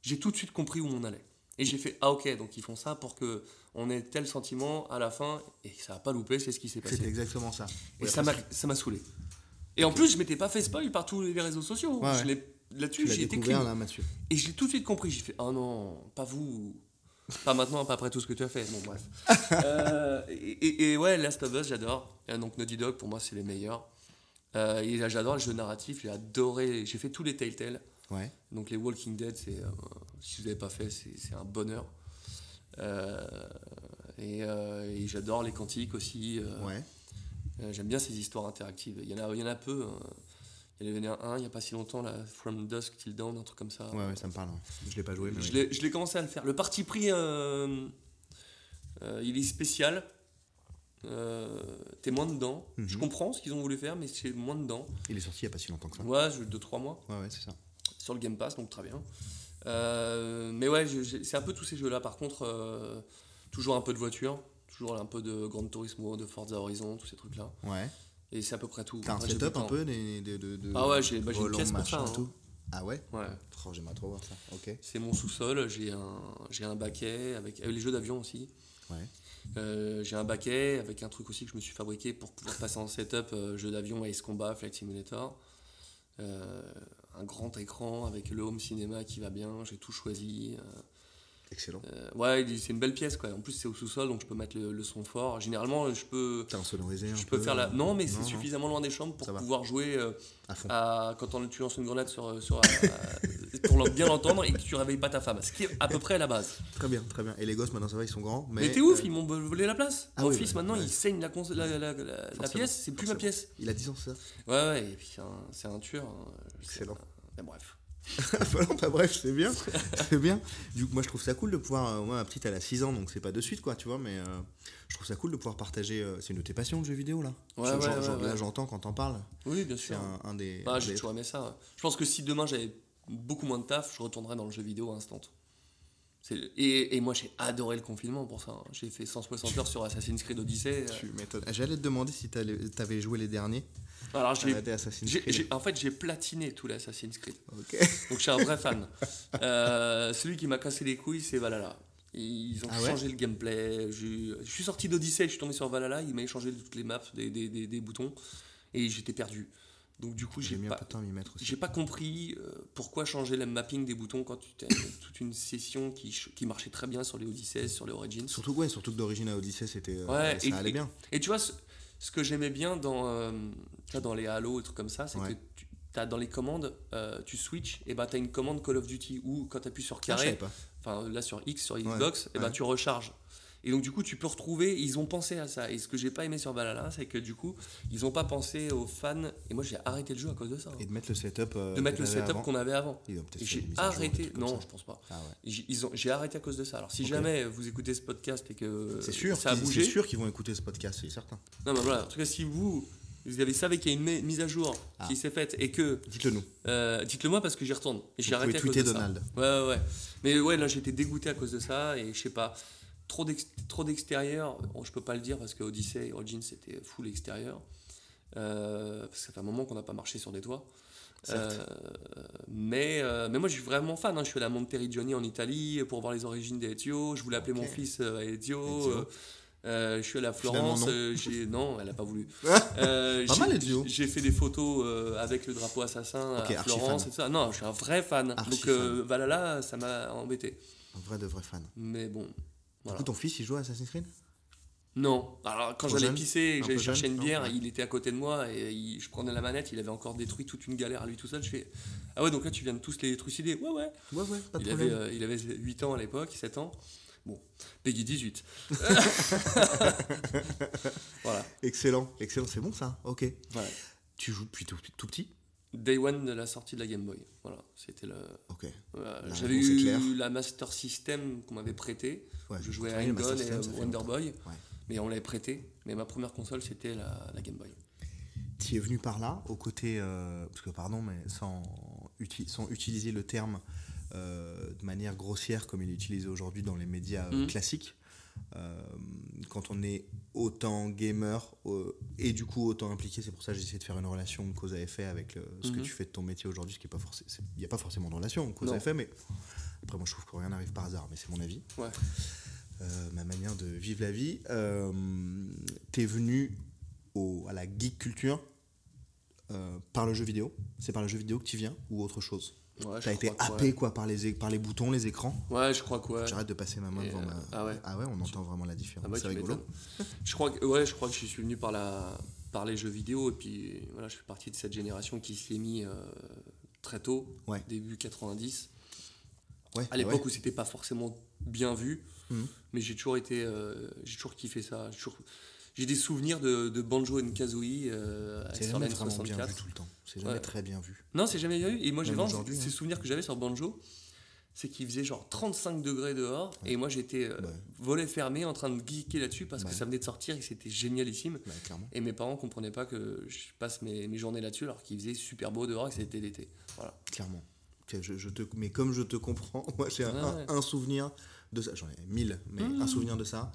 j'ai tout de suite compris où on allait. Et j'ai fait ah ok donc ils font ça pour que on ait tel sentiment à la fin et ça a pas loupé c'est ce qui s'est passé. C'était exactement ça. Et Ouais, ça m'a ça saoulé. Et en plus je m'étais pas fait spoil par tous les réseaux sociaux. Ouais, Je ouais. l'ai- Tu Là-dessus j'ai été clean. là, Mathieu. Et j'ai tout de suite compris. J'ai fait oh non, pas vous. Pas maintenant, pas après tout ce que tu as fait. Bon, bref. Euh, et, et- et ouais, Last of Us, j'adore. Donc Naughty Dog, pour moi, c'est les meilleurs. Euh, et là, j'adore le jeu narratif. J'ai adoré. J'ai fait tous les Telltale. Ouais. Donc les Walking Dead, c'est, euh, si vous n'avez pas fait, c'est, un bonheur. Euh, et, et j'adore les cantiques aussi. Ouais. j'aime bien ces histoires interactives. Il y en a, il y en a peu. hein. Il y en avait un il n'y a pas si longtemps, là, From Dusk Till Dawn, un truc comme ça. Ouais, ouais, ça me parle. ouais. Je l'ai pas joué, mais. Je oui. l'ai- je l'ai commencé à le faire. Le parti pris, euh, euh, il est spécial. Euh, T'es moins dedans. Mhm. Je comprends ce qu'ils ont voulu faire, mais c'est moins dedans. Il est sorti il y a pas si longtemps que ça. Ouais, je- deux trois mois Ouais, ouais, c'est ça. sur le Game Pass, donc très bien. Euh, mais ouais, c'est un peu tous ces jeux-là. Par contre, euh, toujours un peu de voiture, toujours un peu de Gran Turismo, de Forza Horizon, tous ces trucs-là. Ouais. Et c'est à peu près tout. T'as un setup un peu de, de- Ah ouais, j'ai bah, une pièce pour ça. hein. tout. Ah ouais Ouais. Oh, J'aimerais trop voir ça. Ok. C'est mon sous-sol, j'ai un, un baquet avec, avec les jeux d'avion aussi. Ouais. Euh, j'ai un baquet avec un truc aussi que je me suis fabriqué pour pouvoir passer en setup euh, jeu d'avion, Ace Combat, Flight Simulator. Euh, un grand écran avec le home cinéma qui va bien, j'ai tout choisi. Euh, Excellent. euh, ouais, c'est une belle pièce quoi. En plus, c'est au sous-sol donc je peux mettre le, le son fort. Généralement, je peux, T'as un sonorisé un je peu peux faire la. Non, mais c'est suffisamment loin des chambres pour pouvoir jouer euh, À fond. à- quand on, tu lances une grenade sur, sur, euh, pour bien l'entendre et que tu réveilles pas ta femme. Ce qui est à peu près la base. Très bien, très bien. Et les gosses, maintenant, ça va, ils sont grands. Mais, Mais, t'es ouf, euh, ils m'ont volé la place. Ah Mon oui, fils ouais, maintenant ouais. il saigne la, pièce, c'est plus ma pièce. Il a 10 ans, ça? Ouais, ouais, et puis c'est un, tueur. hein. Excellent. Mais bref. Voilà, bah, bref, c'est bien. c'est bien. Du coup, moi, je trouve ça cool de pouvoir. euh, moi, ma petite, elle a 6 ans, donc c'est pas de suite, quoi, tu vois. Mais euh, je trouve ça cool de pouvoir partager. euh, c'est une de tes passions, le jeu vidéo, là Ouais, ouais, ouais, Là, j'entends quand t'en parles. Oui, bien C'est sûr. un, un des. Bah, un j'ai des- toujours aimé ça. Je pense que si demain j'avais beaucoup moins de taf, je retournerais dans le jeu vidéo instant. Et, et moi j'ai adoré le confinement pour ça. hein. J'ai fait 160 heures sur Assassin's Creed Odyssey. Tu m'étonnes. J'allais te demander si t'avais joué les derniers. Alors j'ai, en fait j'ai platiné tous les Assassin's Creed. Donc je suis un vrai fan. Euh, celui qui m'a cassé les couilles, c'est Valhalla. Ils ont Ah ouais changé le gameplay. Je, je suis sorti d'Odyssey, je suis tombé sur Valhalla, il m'a échangé toutes les maps, des, des- des- des boutons, et j'étais perdu. Donc du coup, J'ai pas, j'ai pas compris euh, pourquoi changer le mapping des boutons quand tu as toute une session qui, qui marchait très bien sur les Odyssey, sur les Origins. Surtout, ouais, surtout que d'origine à Odyssey, c'était. euh, Ouais, ça et- allait et- bien. Et tu vois, ce, ce que j'aimais bien dans, euh, dans les Halo et trucs comme ça, c'est Ouais. que tu as dans les commandes, tu switches, et bah tu as une commande Call of Duty où quand tu appuies sur Ah, carré, enfin là sur X, sur Xbox, et bah tu recharges. Et donc du coup, tu peux retrouver, ils ont pensé à ça. Et ce que j'ai pas aimé sur Valhalla, c'est que du coup, ils ont pas pensé aux fans. Et moi, j'ai arrêté le jeu à cause de ça. hein. Et de mettre le setup. euh, de mettre le setup qu'on avait avant. J'ai jour, arrêté. Non, je pense pas. Ah ouais. J'ai arrêté à cause de ça. Alors si jamais vous écoutez ce podcast et que C'est sûr, ça a bougé, c'est sûr qu'ils vont écouter ce podcast, c'est certain. non mais voilà. En tout cas, si vous vous avez savez qu'il y a une mi- mise à jour Ah. qui s'est faite et que Dites-le nous. euh, dites-le moi parce que j'y retourne. Et j'ai arrêté à cause de Donald. ça. Ouais, ouais, ouais. Mais ouais, là j'étais dégoûté à cause de ça et je sais pas. Trop d'ex- trop d'extérieur, bon, je peux pas le dire parce que Odyssey et Origins c'était full extérieur. Euh, parce que ça fait un moment qu'on n'a pas marché sur des toits. Euh, mais, euh, mais moi, je suis vraiment fan. hein. Je suis allé à Monteriggioni en Italie pour voir les origines des Ezio. Je voulais appeler mon fils euh, Ezio. Euh, je suis allé à Florence. non. elle a pas voulu. Pas mal, Ezio. J'ai fait des photos avec le drapeau assassin à Florence fan. et tout ça. Non, je suis un vrai fan. Donc euh, Valhalla, ça m'a embêté. Un vrai de vrai fan. Mais bon. Du coup, ton fils, il joue à Assassin's Creed? Non. Alors, quand j'allais pisser et j'allais chercher une Non, bière, ouais. il était à côté de moi et il- je prenais la manette, il avait encore détruit toute une galère à lui tout seul. Je fais Ah ouais, donc là tu viens de tous les trucider Ouais, ouais. Ouais, ouais, pas de Il problème. avait, euh, il avait 8 ans à l'époque, 7 ans. Bon, Peggy 18. voilà. Excellent, excellent, c'est bon ça Ok. Tu joues depuis tout, tout petit? Day one de la sortie de la Game Boy. Voilà, c'était le. Ok. voilà. La J'avais eu la Master System qu'on m'avait prêté. Ouais, je jouais à Master et euh, fait Wonder. Boy. Ouais. Mais on l'avait prêté. Mais ma première console, c'était la, la Game Boy. Tu es venu par là, au côté, euh, parce que pardon, mais sans, uti- sans utiliser le terme euh, de manière grossière comme il est utilisé aujourd'hui dans les médias euh, Mhm. classiques. Euh, quand on est autant gamer euh, et du coup autant impliqué, c'est pour ça que j'ai essayé de faire une relation de cause à effet avec le- ce que Mhm. tu fais de ton métier aujourd'hui, ce qui est pas forcément, il n'y a pas forcément de relation cause Non. à effet, mais après moi je trouve que rien n'arrive par hasard, mais c'est mon avis. Ouais. Euh, ma manière de vivre la vie. Euh, T'es venu au, à la geek culture euh, par le jeu vidéo. C'est par le jeu vidéo que tu viens ou autre chose? Ouais, T'as été happé quoi par les, par les boutons, les écrans Ouais, je crois que ouais. J'arrête de passer ma main Et, devant euh, ma. ah ouais. Ah ouais, on entend vraiment la différence. Ah bah, c'est rigolo. Je crois que ouais, je crois que je suis venu par la par les jeux vidéo et puis voilà, je fais partie de cette génération qui s'y est mis euh, très tôt, début 90. Ouais, À l'époque ouais. où c'était pas forcément bien vu, Mhm. mais j'ai toujours été euh, j'ai toujours kiffé ça. J'ai toujours- J'ai des souvenirs de, de Banjo and Kazooie euh, c'est jamais vraiment bien vu 64. tout le temps. C'est jamais Ouais. très bien vu. Non, c'est jamais bien vu. Et moi, j'ai vraiment ces hein. souvenirs que j'avais sur Banjo, c'est qu'il faisait genre 35 degrés dehors. Et moi, j'étais euh, Ouais. volet fermé en train de geeker là-dessus parce que ça venait de sortir et c'était génialissime. Bah. Et mes parents comprenaient pas que je passe mes, mes journées là-dessus alors qu'il faisait super beau dehors et que c'était l'été. Voilà. Clairement. Ok, Je, je te, mais comme je te comprends, moi j'ai un souvenir de ça. J'en ai mille, mais Mmh. un souvenir de ça.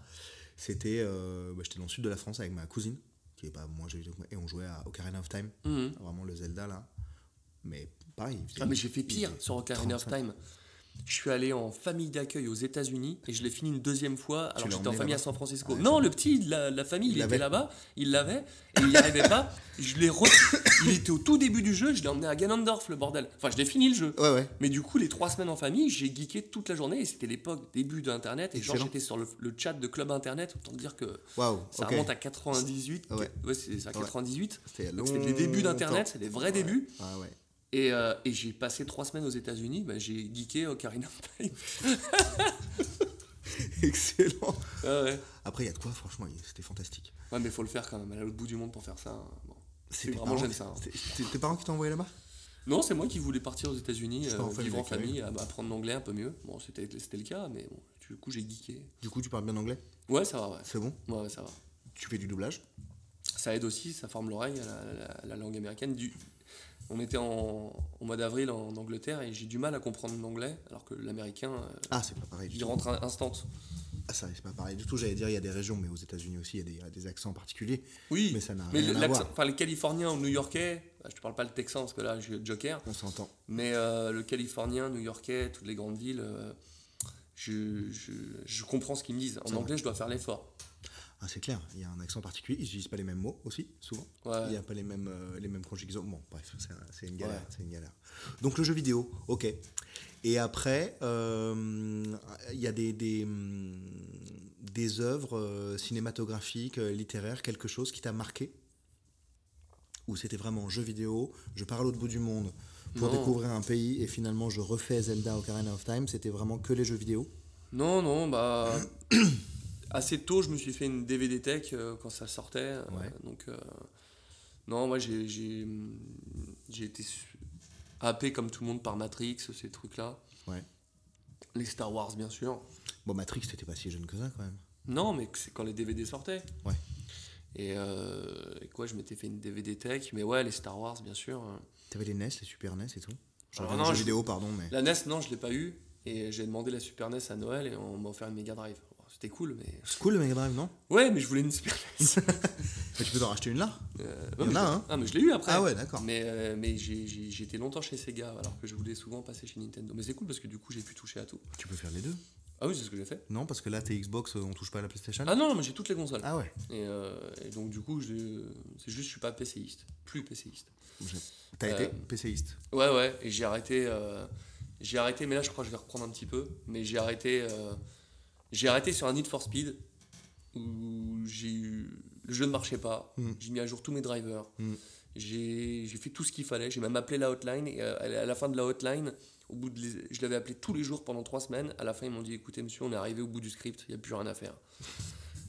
C'était. euh, bah, J'étais dans le sud de la France avec ma cousine, qui est pas moi, et on jouait à Ocarina of Time. Mhm. Vraiment le Zelda là. Mais pareil. Ah, mais j'ai fait pire sur Ocarina of 35. Time. Je suis allé en famille d'accueil aux États-Unis et je l'ai fini une deuxième fois alors j'étais en famille à San Francisco. Non, le petit, la, la famille, Il était là-bas, il l'avait et il n'y arrivait pas. Je l'ai re... Il était au tout début du jeu, je l'ai emmené à Ganondorf, le bordel. Enfin, je l'ai fini le jeu. Ouais, ouais. Mais du coup, les trois semaines en famille, j'ai geeké toute la journée et c'était l'époque début d'Internet. Et genre, Excellent. j'étais sur le, le chat de Club Internet, autant dire que Waouh. ça remonte à 98. Ouais. Ouais, c'est ça, 98. C'était les débuts d'Internet, c'est les vrais débuts. Ah ouais. Et, euh, et j'ai passé trois semaines aux États-Unis, bah, j'ai geeké Ocarina of Time. Excellent. Ah ouais. Après, il y a de quoi, franchement, c'était fantastique. ouais, mais faut le faire quand même, aller à l'autre bout du monde pour faire ça. hein. Bon. C'est vraiment j'aime ça. hein. c'est- tes parents qui t'ont envoyé là-bas? Non, c'est moi qui voulais partir aux États-Unis, euh, vivre en famille, apprendre l'anglais un peu mieux. Bon, c'était c'était le cas, mais bon, du coup, j'ai geeké. Du coup, tu parles bien anglais? Ouais, ça va, ouais. C'est bon? Ouais, ça va. Tu fais du doublage? Ça aide aussi, ça forme l'oreille à la, la- la langue américaine. Du... On était en, au mois d'avril en Angleterre et j'ai du mal à comprendre l'anglais, alors que l'américain, euh, Ah, c'est pas pareil il rentre instant. Ah, ça, c'est pas pareil du tout. J'allais dire, il y a des régions, mais aux États-Unis aussi, il y a des, il y a des accents particuliers. Oui, Mais ça n'a rien à voir. enfin, les Californiens ou New-Yorkais, bah, je te parle pas le Texan parce que là, j'ai le Joker, On s'entend. mais euh, le Californien, New-Yorkais, toutes les grandes villes, euh, je, je, je comprends ce qu'ils me disent. En anglais, je dois faire l'effort. Ah, c'est clair, il y a un accent particulier. Ils n'utilisent pas les mêmes mots aussi, souvent. Ouais. Il n'y a pas les mêmes, euh, les mêmes conjugaisons. Bon, bref, c'est un- c'est une galère. Ouais. C'est une galère. Donc, le jeu vidéo, ok. Et après, euh, il y a des, des, des œuvres euh, cinématographiques, euh, littéraires, quelque chose qui t'a marqué? Ou c'était vraiment jeu vidéo, je pars à l'autre bout du monde pour Non. découvrir un pays et finalement je refais Zelda Ocarina of Time, c'était vraiment que les jeux vidéo? Non, non, bah. Assez tôt, je me suis fait une DVD tech euh, quand ça sortait. euh, Ouais. donc, euh, non, moi, j'ai, j'ai, j'ai été happé comme tout le monde par Matrix, ces trucs-là. Ouais. Les Star Wars, bien sûr. Bon, Matrix, t'étais pas si jeune que ça quand même. Non, mais c'est quand les DVD sortaient. Ouais. Et, euh, et quoi, je m'étais fait une DVD tech. Mais ouais, les Star Wars, bien sûr. euh. T'avais les NES, les Super NES et tout Genre les non, jeux je- vidéo, pardon, mais. La NES, non, je l'ai pas eu. Et j'ai demandé la Super NES à Noël et on m'a offert une Mega Drive. C'était cool, mais. C'est cool le Mega Drive, non? Ouais, mais je voulais une Super NES. Mais tu peux t'en racheter une là Euh, Il y en a, hein. Ah, mais je l'ai eu après. Ah ouais, d'accord. Mais, euh, mais j'ai- été longtemps chez Sega, alors que je voulais souvent passer chez Nintendo. Mais c'est cool parce que du coup, j'ai pu toucher à tout. Tu peux faire les deux. Ah oui, c'est ce que j'ai fait. Non, parce que là, t'es Xbox, euh, on touche pas à la PlayStation? Ah non, non, mais j'ai toutes les consoles. Ah ouais. Et, euh, et donc, du coup, je- c'est juste, je suis pas PCiste. Plus PCiste. T'as Euh, été PCiste? Ouais, ouais, et j'ai arrêté. euh, j'ai arrêté, mais là, je crois que je vais reprendre un petit peu. Mais j'ai arrêté. J'ai arrêté sur un Need for Speed où j'ai eu. Le jeu ne marchait pas. Mm. J'ai mis à jour tous mes drivers. Mm. J'ai fait tout ce qu'il fallait. J'ai même appelé la hotline. Et euh, à la fin de la hotline, au bout de les- je l'avais appelé tous les jours pendant trois semaines. À la fin, ils m'ont dit écoutez, monsieur, on est arrivé au bout du script, il n'y a plus rien à faire.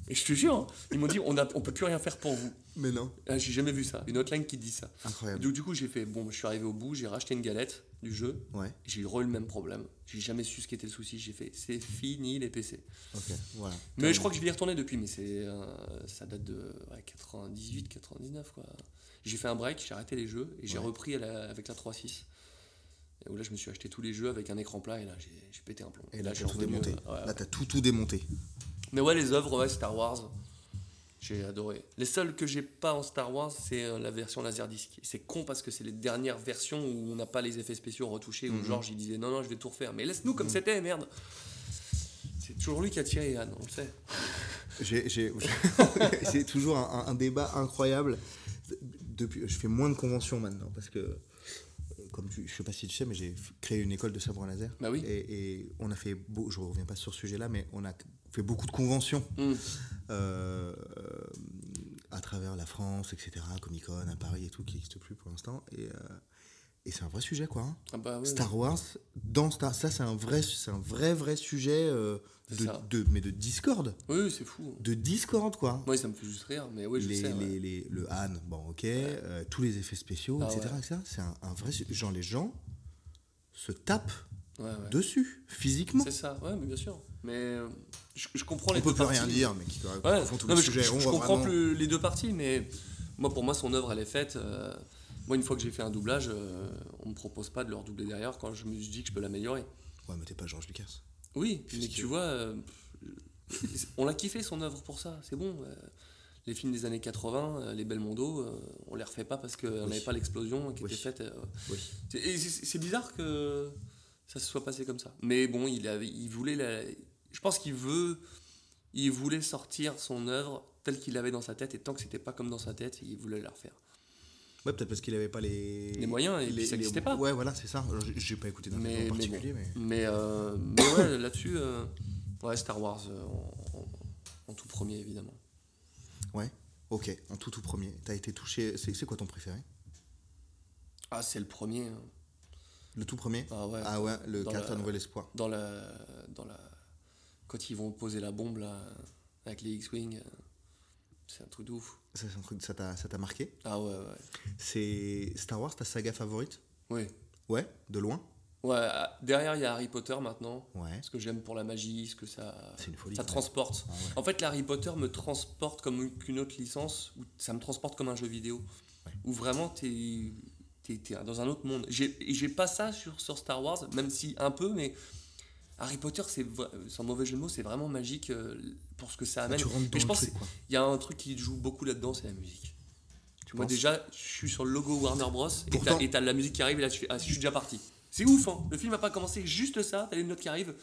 Et je te jure, hein, ils m'ont dit on ne on peut plus rien faire pour vous. Mais non. Ah, J'ai jamais vu ça. Une hotline qui dit ça. Incroyable. Donc, du coup, j'ai fait bon, je suis arrivé au bout, j'ai racheté une galette du jeu. Ouais, J'ai eu le même problème. J'ai jamais su ce qu'était le souci. J'ai fait c'est fini les PC. ok, voilà. Mais je crois que je vais y retourner depuis, mais c'est euh, ça date de ouais, 98, 99 quoi. J'ai fait un break, j'ai arrêté les jeux et j'ai Ouais. repris la- avec la 3.6. Et où là, je me suis acheté tous les jeux avec un écran plat et là, j'ai j'ai pété un plomb. Et là, j'ai tout revenu, démonté. euh, ouais, Là, t'as tout, tout démonté. Mais ouais, les œuvres, ouais, Star Wars, j'ai adoré. Les seules que j'ai pas en Star Wars, c'est euh, la version Laserdisc. C'est con parce que c'est les dernières versions où on n'a pas les effets spéciaux retouchés, où Mhm. George il disait non, non, je vais tout refaire. Mais laisse-nous comme c'était, merde. C'est toujours lui qui a tiré Anne, on le sait. C'est toujours un, un- débat incroyable. Depuis, je fais moins de conventions maintenant parce que, comme tu, je sais pas si tu sais, mais j'ai créé une école de sabre laser. Bah oui. Et, et on a fait, beau, je reviens pas sur ce sujet-là, mais on a fait beaucoup de conventions Mm. euh, à travers la France, etc. Comic Con à Paris et tout, qui n'existe plus pour l'instant. Et, euh, et c'est un vrai sujet, quoi. hein. Ah bah. Star Wars, dans Star, ça c'est un vrai, c'est un vrai, vrai sujet euh, de, mais de discorde, Oui, oui, c'est fou. de discorde, quoi. Moi, ça me fait juste rire, mais oui, je les, sais. ouais. les- les- le Han, bon ok, euh, tous les effets spéciaux, Ah etc. ouais. C'est un, un vrai genre les gens se tapent dessus physiquement. C'est ça, ouais, mais bien sûr. Mais euh, je, je comprends On les peut deux plus parties. rien dire, mais qui mais je, sujet. je- On je comprends vraiment- plus les deux parties, mais moi, pour moi, son œuvre, elle est faite. euh, moi, une fois que j'ai fait un doublage, euh, on me propose pas de le redoubler derrière quand je me dis que je peux l'améliorer. Ouais, mais t'es pas George Lucas. Oui, mais tu vois, euh, on l'a kiffé son œuvre pour ça, c'est bon. euh, les films des années 80, euh, les Belmondo, on les refait pas parce qu'on Oui. n'avait pas l'explosion qui Oui. était faite. Oui. c'est- bizarre que ça se soit passé comme ça. Mais bon, il, avait, il voulait. la- je pense qu'il veut. Il voulait sortir son œuvre telle qu'il l'avait dans sa tête, et tant que c'était pas comme dans sa tête, il voulait la refaire. Ouais, peut-être parce qu'il avait pas les. Les moyens, et puis ça n'existait pas. Ouais, voilà, c'est ça. J'ai- pas écouté Mais, mais en particulier, mais. Mais, euh, mais ouais, là-dessus, euh, ouais, Star Wars euh, en, en- en tout premier, évidemment. Ouais. Ok, en tout tout premier. T'as été touché. C'est c'est quoi ton préféré? Ah, c'est le premier. hein. Le tout premier? Ah ouais. Ah ouais, le Dans 4 la- à Nouvel Espoir. Dans la, dans la, quand ils vont poser la bombe là, avec les X-Wing, euh, c'est un truc de ouf. Ça, c'est un truc, ça t'a ça t'a marqué? Ah ouais, ouais. C'est Star Wars, ta saga favorite? Oui. Ouais, de loin? Ouais, ah, derrière, il y a Harry Potter maintenant. Ouais. Ce que j'aime pour la magie, ce que ça, C'est une folie, ça transporte. Ah ouais. En fait, l'Harry Potter me transporte comme qu'une autre licence, ou ça me transporte comme un jeu vidéo, où vraiment t'es es, dans un autre monde. J'ai et j'ai pas ça sur, sur Star Wars, même si un peu, mais Harry Potter, c'est sans mauvais jeu de mots, c'est vraiment magique euh, pour ce que ça amène. Mais je pense qu'il y a un truc qui joue beaucoup là-dedans, c'est la musique. Tu Moi déjà, je suis sur le logo Warner Bros. et Pourtant- t'as- et t'as la musique qui arrive et là tu ah, je suis déjà parti. C'est ouf, hein Le film a pas commencé, juste ça, t'as les notes qui arrivent,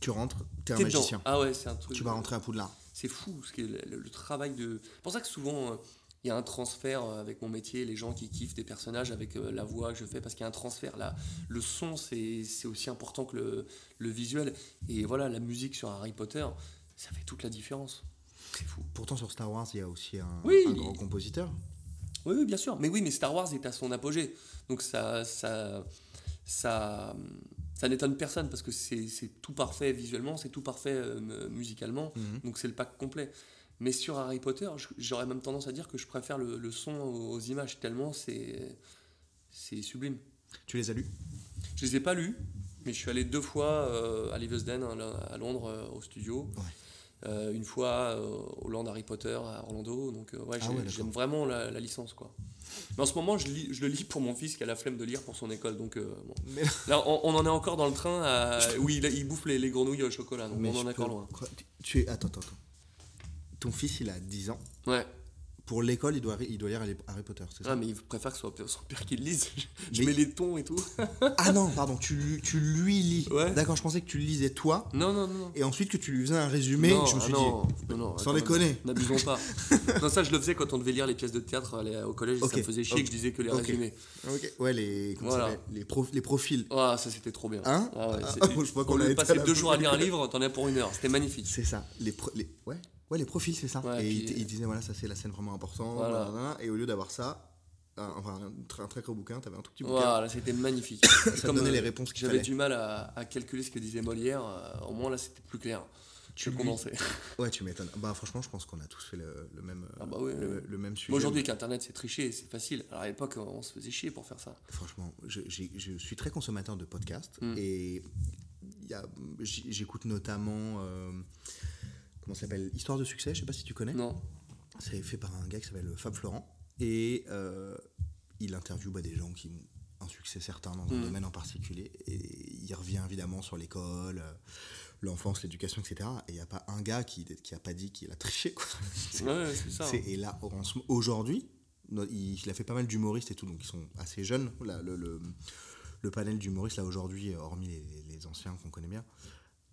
Tu rentres, t'es un magicien. Ah ouais, c'est un truc. Tu vas rentrer à Poudlard. C'est fou, ce que le, le- le travail de. C'est pour ça que souvent, euh, il y a un transfert euh, avec mon métier, les gens qui kiffent des personnages avec euh, la voix que je fais, parce qu'il y a un transfert. Là, le son, c'est aussi important que le, le visuel. Et voilà, la musique sur Harry Potter, ça fait toute la différence. C'est fou. Pourtant, sur Star Wars, il y a aussi un, Oui, un il- grand compositeur. Oui, oui, bien sûr. Mais oui, mais Star Wars est à son apogée. Donc ça, ça, ça, ça n'étonne personne parce que c'est tout parfait visuellement, c'est tout parfait euh, mu- musicalement. Mhm. Donc c'est le pack complet. Mais sur Harry Potter, j'aurais même tendance à dire que je préfère le, le son aux, images, tellement c'est sublime. Tu les as lus? Je les ai pas lus, mais je suis allé deux fois euh, à Livesden, là, à Londres, euh, au studio. Ouais. Euh, une fois au Land Harry Potter à Orlando. Donc ouais, Ah ouais, j'aime vraiment la, la licence. quoi. Mais en ce moment, je, lis, je le lis pour mon fils qui a la flemme de lire pour son école. Donc, bon. Mais, Là, on, on en est encore dans le train à- où il, il bouffe les, les grenouilles au chocolat. Donc, mais on en est encore peux- loin. tu- tu es... Attends, attends, attends. Ton fils, il a 10 ans. Ouais. Pour l'école, il doit, il doit lire Harry Potter, c'est ça? Ah, mais il préfère que ce soit son père qui le lise. Je Mais- mets les tons et tout. Ah non, pardon, tu, lui- tu lui lis. Ouais. D'accord, je pensais que tu le lisais toi, Non, non, non. et ensuite que tu lui faisais un résumé. non, je me ah suis non, dit, non, non, sans déconner. N'abusons pas. non, ça, je le faisais quand on devait lire les pièces de théâtre aller au collège. et Ok, Ça me faisait chier que je disais que les résumés. Ok, ouais, les, ça Voilà. les, prof- les profils. Ah, ça, c'était trop bien. Hein? Ah ouais, Ah, je Au qu'on a la deux jours à lire un livre, t'en as pour une heure. C'était magnifique. C'est ça. Les, ouais, ouais, les profils, c'est ça. Ouais, et puis- il, il disait, voilà, ça c'est la scène vraiment importante. Voilà. blablabla, et au lieu d'avoir ça, un, enfin, un, tr- un très gros bouquin, t'avais un tout petit bouquin. Voilà, c'était magnifique. Ça donnait les réponses qu'il J'avais du mal à, à calculer ce que disait Molière. euh, Au moins, là, c'était plus clair. Tu Je lis- condensais. Ouais, tu m'étonnes. Bah, franchement, je pense qu'on a tous fait le, le même, euh, Ah bah le, même sujet. Aujourd'hui, avec Internet, c'est tricher, c'est facile. Alors, à l'époque, on se faisait chier pour faire ça. Franchement, je, je suis très consommateur de podcasts Mm. et j'écoute notamment euh, comment ça s'appelle Histoire de succès. Je sais pas si tu connais. Non. C'est fait par un gars qui s'appelle Fab Florent et euh, il interviewe bah, des gens qui ont un succès certain dans un Mm. domaine en particulier et il revient évidemment sur l'école, euh, l'enfance, l'éducation, etc. Et il n'y a pas un gars qui qui a pas dit qu'il a triché quoi. Ouais, c'est ça. Et là, en ce- aujourd'hui, il, a fait pas mal d'humoristes et tout, donc ils sont assez jeunes. Là, le, le, le panel d'humoristes, là, aujourd'hui, euh, hormis les, les anciens qu'on connaît bien,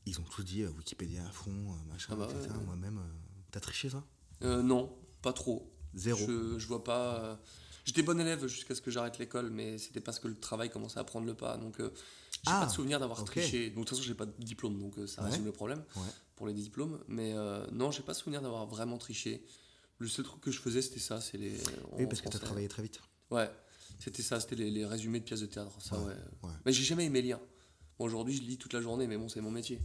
ils ont tous dit euh, Wikipédia à fond, euh, machin, Ah bah etc. ouais, ouais. Moi-même, euh, t'as triché ça non, pas trop. Zéro. Je, je vois pas. J'étais bon élève jusqu'à ce que j'arrête l'école, mais c'était parce que le travail commençait à prendre le pas. Donc, euh, j'ai Ah, pas de souvenir d'avoir triché. Donc, de toute façon, j'ai pas de diplôme, donc euh, ça Ouais. résume le problème Ouais. pour les diplômes. Mais euh, non, j'ai pas souvenir d'avoir vraiment triché. Le seul truc que je faisais, c'était ça. C'est les. Oui, parce que t'as français. travaillé très vite. Ouais, c'était ça. C'était les, les résumés de pièces de théâtre. Ça, ouais. ouais. Mais j'ai jamais aimé lire. Aujourd'hui, je lis toute la journée, mais bon, c'est mon métier.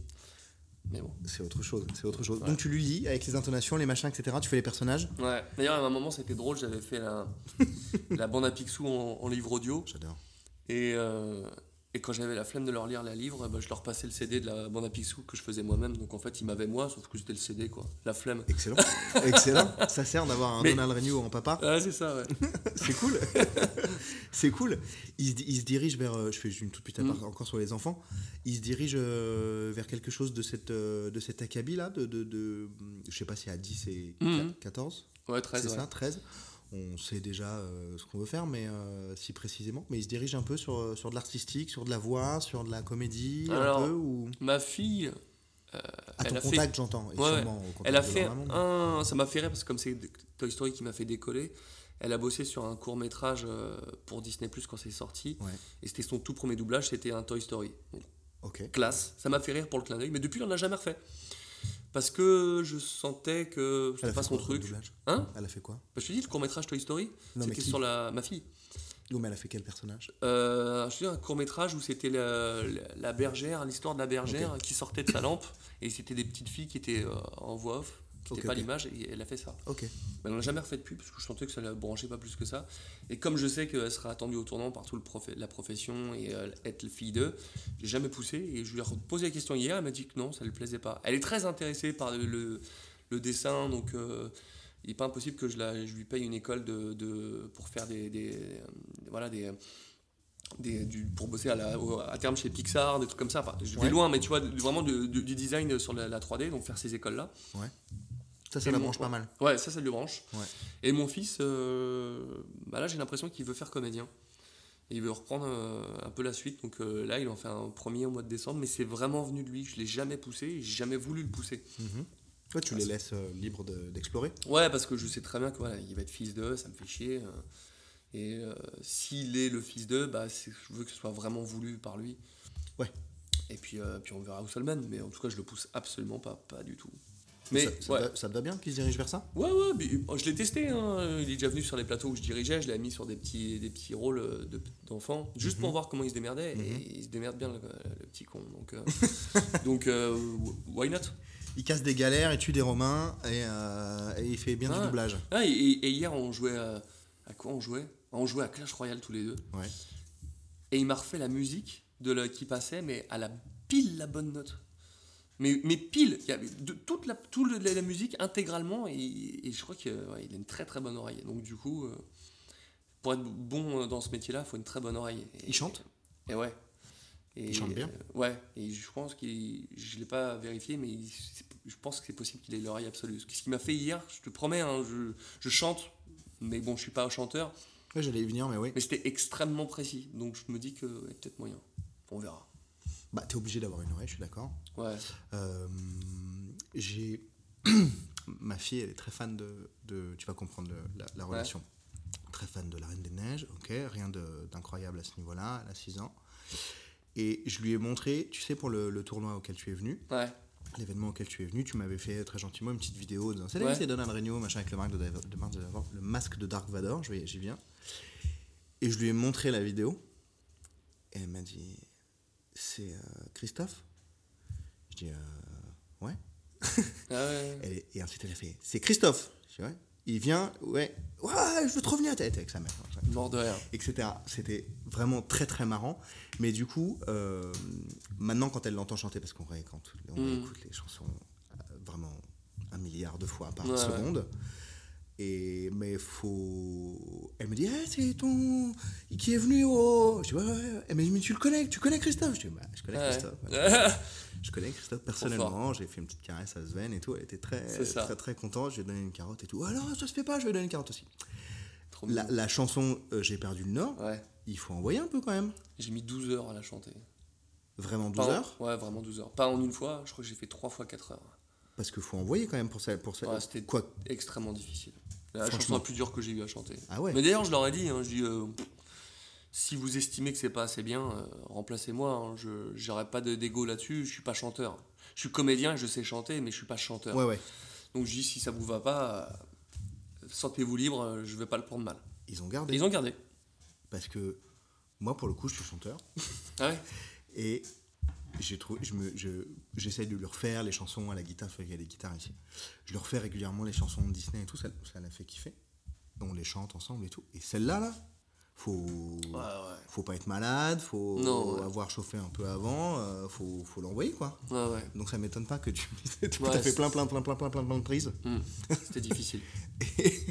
Mais bon. C'est autre chose. C'est autre chose. Ouais. Donc tu lui lis avec les intonations, les machins, etc. Tu fais les personnages. Ouais. D'ailleurs, à un moment, c'était drôle. J'avais fait la, la bande à Picsou en, en livre audio. J'adore. Et, euh, et quand j'avais la flemme de leur lire la livre, ben, je leur passais le CD de la bande à Picsou que je faisais moi-même. Donc en fait, ils m'avaient moi, sauf que c'était le CD, quoi. La flemme. Excellent. Excellent. Ça sert d'avoir un Mais- Donald Renew en papa. Ah, c'est ça, ouais. C'est cool. c'est cool. Il se, il se dirige vers. euh, Je fais une toute petite Mm. aparté encore sur les enfants. Il se dirige euh, vers quelque chose de cette, euh, de cet acabit là. De, de, de- je sais pas si à 10 et Mhm. 14. Ouais, 13, C'est ouais. ça, 13. On sait déjà euh, ce qu'on veut faire, mais euh, si précisément. Mais il se dirige un peu sur, euh, sur de l'artistique, sur de la voix, sur de la comédie, Alors, un peu ou. Ma fille, À elle ton a fait- contact, j'entends. Ouais, contact elle a fait un. Ça m'a fait rire parce que comme c'est Toy Story qui m'a fait décoller, elle a bossé sur un court métrage pour Disney Plus quand c'est sorti. Ouais. Et c'était son tout premier doublage, c'était un Toy Story. Donc, Ok. classe. Ça m'a fait rire pour le clin d'œil, mais depuis, on n'a jamais refait. Parce que je sentais que a pas son truc. Hein Elle a fait quoi Bah, Je te dis, le court métrage Toy Story, c'était qui sur la... ma fille. Non, mais elle a fait quel personnage Euh, je te dis, un court métrage où c'était la, la- la bergère, l'histoire de la bergère qui sortait de sa lampe, et c'était des petites filles qui étaient euh, en voix off, qui Ok, n'étaient pas l'image, et elle a fait ça. Ok. Mais on n'a jamais refait de pub parce que je sentais que ça la branchait pas plus que ça. Et comme je sais qu'elle sera attendue au tournant par toute la profession et euh, être le fille d'eux, j'ai jamais poussé. Et je lui ai posé la question hier, elle m'a dit que non, ça ne lui plaisait pas. Elle est très intéressée par le, le- le dessin, donc euh, il n'est pas impossible que je, la, je lui paye une école de, de- pour faire des, des- euh, voilà, des, des- du, pour bosser à, la- au- à terme chez Pixar, des trucs comme ça. Enfin, je vais Ouais. loin, mais tu vois, de- vraiment du, du- du design sur la, la 3D, donc faire ces écoles-là. Ça, ça Et la mon- branche pas mal. Ouais, ça, ça lui branche. Ouais. Et mon fils, euh, bah là, j'ai l'impression qu'il veut faire comédien. Et il veut reprendre euh, un peu la suite. Donc euh, là, il en fait un premier au mois de décembre, mais c'est vraiment venu de lui. Je l'ai jamais poussé, j'ai jamais voulu le pousser. Toi, tu Ah, les laisses libres de- d'explorer. Ouais, parce que je sais très bien que voilà, il va être fils d'eux, ça me fait chier. et s'il est le fils d'eux, bah, je veux que ce soit vraiment voulu par lui. Ouais. Et puis, puis on verra où ça le mène. Mais en tout cas, je le pousse absolument pas, pas du tout. Mais ça, ça, ouais. te va, ça te va bien qu'il se dirige vers ça? Ouais, ouais, euh, je l'ai testé. hein. Il est déjà venu sur les plateaux où je dirigeais. Je l'ai mis sur des petits, des petits rôles euh, de- d'enfants, juste pour voir comment il se démerdait. Mhm. Et il se démerde bien, le, le petit con. Donc, euh, donc euh, why not? Il casse des galères, il tue des Romains et, euh, et il fait bien du Ah. doublage. ah, et, et hier, on jouait à, à quoi on jouait? On jouait à Clash Royale tous les deux. Ouais. Et il m'a refait la musique de qui passait, mais à la pile la bonne note. Mais, mais pile, il y avait de, toute, la, toute la, la musique intégralement, et, et je crois qu'il a une très très bonne oreille. Donc du coup, euh, pour être bon euh, dans ce métier-là, il faut une très bonne oreille. Et, Il chante? Et ouais. Et, Il chante bien? euh, Ouais, et je pense qu'il. Je ne l'ai pas vérifié, mais il- je pense que c'est possible qu'il ait l'oreille absolue. Ce qu'il m'a fait hier, je te promets, hein, je, je chante, mais bon, je suis pas un chanteur, Ouais, j'allais y venir, mais oui. mais c'était extrêmement précis. Donc je me dis que ouais, peut-être moyen. On verra. Bah, t'es obligé d'avoir une oreille, je suis d'accord. Ouais. Euh, j'ai. Ma fille, elle est très fan de. de- tu vas comprendre le- la, la relation. Très fan de La Reine des Neiges, ok. Rien d'incroyable à ce niveau-là, elle a 6 ans. Et je lui ai montré, tu sais, pour le, le tournoi auquel tu es venu, Ouais. l'événement auquel tu es venu, tu m'avais fait très gentiment une petite vidéo de c'est Ouais. c'est Donald Regnault, machin, avec le, marque de, de de- le masque de Dark Vador, j'y viens. Et je lui ai montré la vidéo. Et elle m'a dit C'est euh, Christophe Je dis euh, Ouais. Ah ouais. Elle est- et ensuite elle a fait C'est Christophe Je dis Ouais. Il vient, ouais, ouais, je veux trop venir, t'es avec sa mère. Mort de rire. Etc. C'était vraiment très très marrant. Mais du coup, euh, maintenant quand elle l'entend chanter, parce qu'on réécoute, on Mm. réécoute les chansons vraiment un milliard de fois par Ouais, ouais. Et, mais faut. Elle me dit, Eh, c'est ton. qui est venu au. Je dis, ouais, ouais, ouais. Elle me dit, mais tu le connais, tu connais Christophe? Je dis, bah, je connais Ouais. Christophe. Je connais Christophe personnellement, j'ai fait une petite caresse à Sven et tout, elle était très très très contente, je lui ai donné une carotte et tout. Alors ça se fait pas, je vais donner une carotte aussi. Trop La, la chanson euh, J'ai perdu le Nord, il faut envoyer un peu quand même. J'ai mis 12 heures à la chanter. Vraiment 12 Pas en- heures, Ouais, vraiment 12 heures. Pas en une fois, je crois que j'ai fait 3 fois 4 heures. Parce qu'il faut envoyer quand même pour ça. Pour ça. Ouais, c'était- Quoi Extrêmement difficile. La chanson la plus dure que j'ai eu à chanter. Ah ouais Mais d'ailleurs, je leur ai dit, hein, je dis, euh, si vous estimez que c'est pas assez bien, euh, remplacez-moi. hein, je j'aurais pas de- d'ego là-dessus. Je suis pas chanteur. Je suis comédien et je sais chanter, mais je suis pas chanteur. Ouais, ouais. Donc je dis, si ça vous va pas, euh, sentez-vous libre. Je vais pas le prendre mal. Ils ont gardé. Ils ont gardé. Parce que moi, pour le coup, je suis chanteur. Ah ouais. Et j'ai trouvé, je me, je, j'essaye de lui refaire les chansons à la guitare, parce qu'il y a des guitares ici. Je lui refais régulièrement les chansons de Disney et tout, ça, ça l'a fait kiffer. On les chante ensemble et tout. Et celle-là, là, faut, Ouais, ouais. faut pas être malade, faut Non, ouais. avoir chauffé un peu avant, euh, faut, faut l'envoyer quoi. Donc ça m'étonne pas que tu tu as fait plein, plein, plein, plein, plein, plein, plein de prises. Hmm. C'était difficile. Et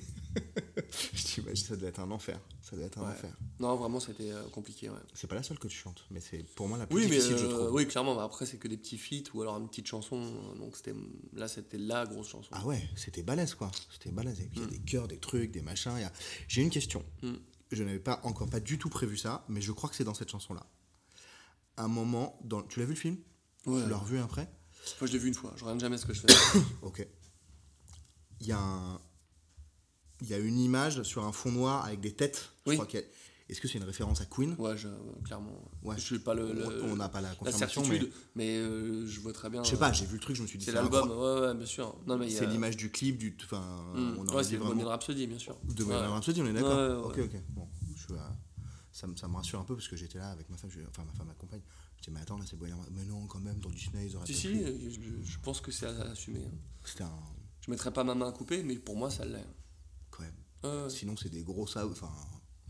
je ouais, ça doit être un enfer. Ça doit être un Ouais. enfer. Non, vraiment, c'était euh, compliqué. Ouais. C'est pas la seule que tu chantes, mais c'est pour moi la plus Oui, mais difficile, je euh, trouve. oui, clairement. mais après, c'est que des petits feats ou alors une petite chanson. euh, Donc c'était là, c'était la grosse chanson. Ah ouais, c'était balèze quoi. C'était balèze. Il y a Mm. des chœurs, des trucs, des machins. a- J'ai une question. Mm. Je n'avais pas encore pas du tout prévu ça, mais je crois que c'est dans cette chanson-là. Un moment, dans... tu l'as vu le film? Ouais. Tu l'as revu après? Moi, je l'ai vu une fois. Je regarde jamais ce que je fais. Ok. Il y a un... Il y a une image sur un fond noir avec des têtes. Je Oui. crois qu'il y a- Est-ce que c'est une référence à Queen? Ouais, je, clairement. Ouais. Je n'ai pas le, le- On n'a pas la la confirmation, certitude, mais, euh, je vois très bien. je sais euh, pas, j'ai vu le truc, je me suis dit C'est c'est l'album. Ouais, ouais, bien sûr. Non, mais il y a- C'est l'image du clip, du. Enfin, Hmm. on Ouais, c'est vraiment. Bohemian Rhapsody, bien sûr. De Ouais. Bohemian Rhapsody, on est d'accord Ouais, ouais, Ok, ok. Bon, je suis, euh, ça, me, ça me rassure un peu parce que j'étais là avec ma femme, je- enfin ma femme, ma compagne. Je dis, mais attends, là c'est Bohemian. Mais non, quand même, dans Disney, ils auraient Si, si, euh, je pense que c'est à assumer. hein. C'était un. Je mettrais pas ma main à couper, mais pour moi, ça l'est. Sinon, c'est des gros. Enfin,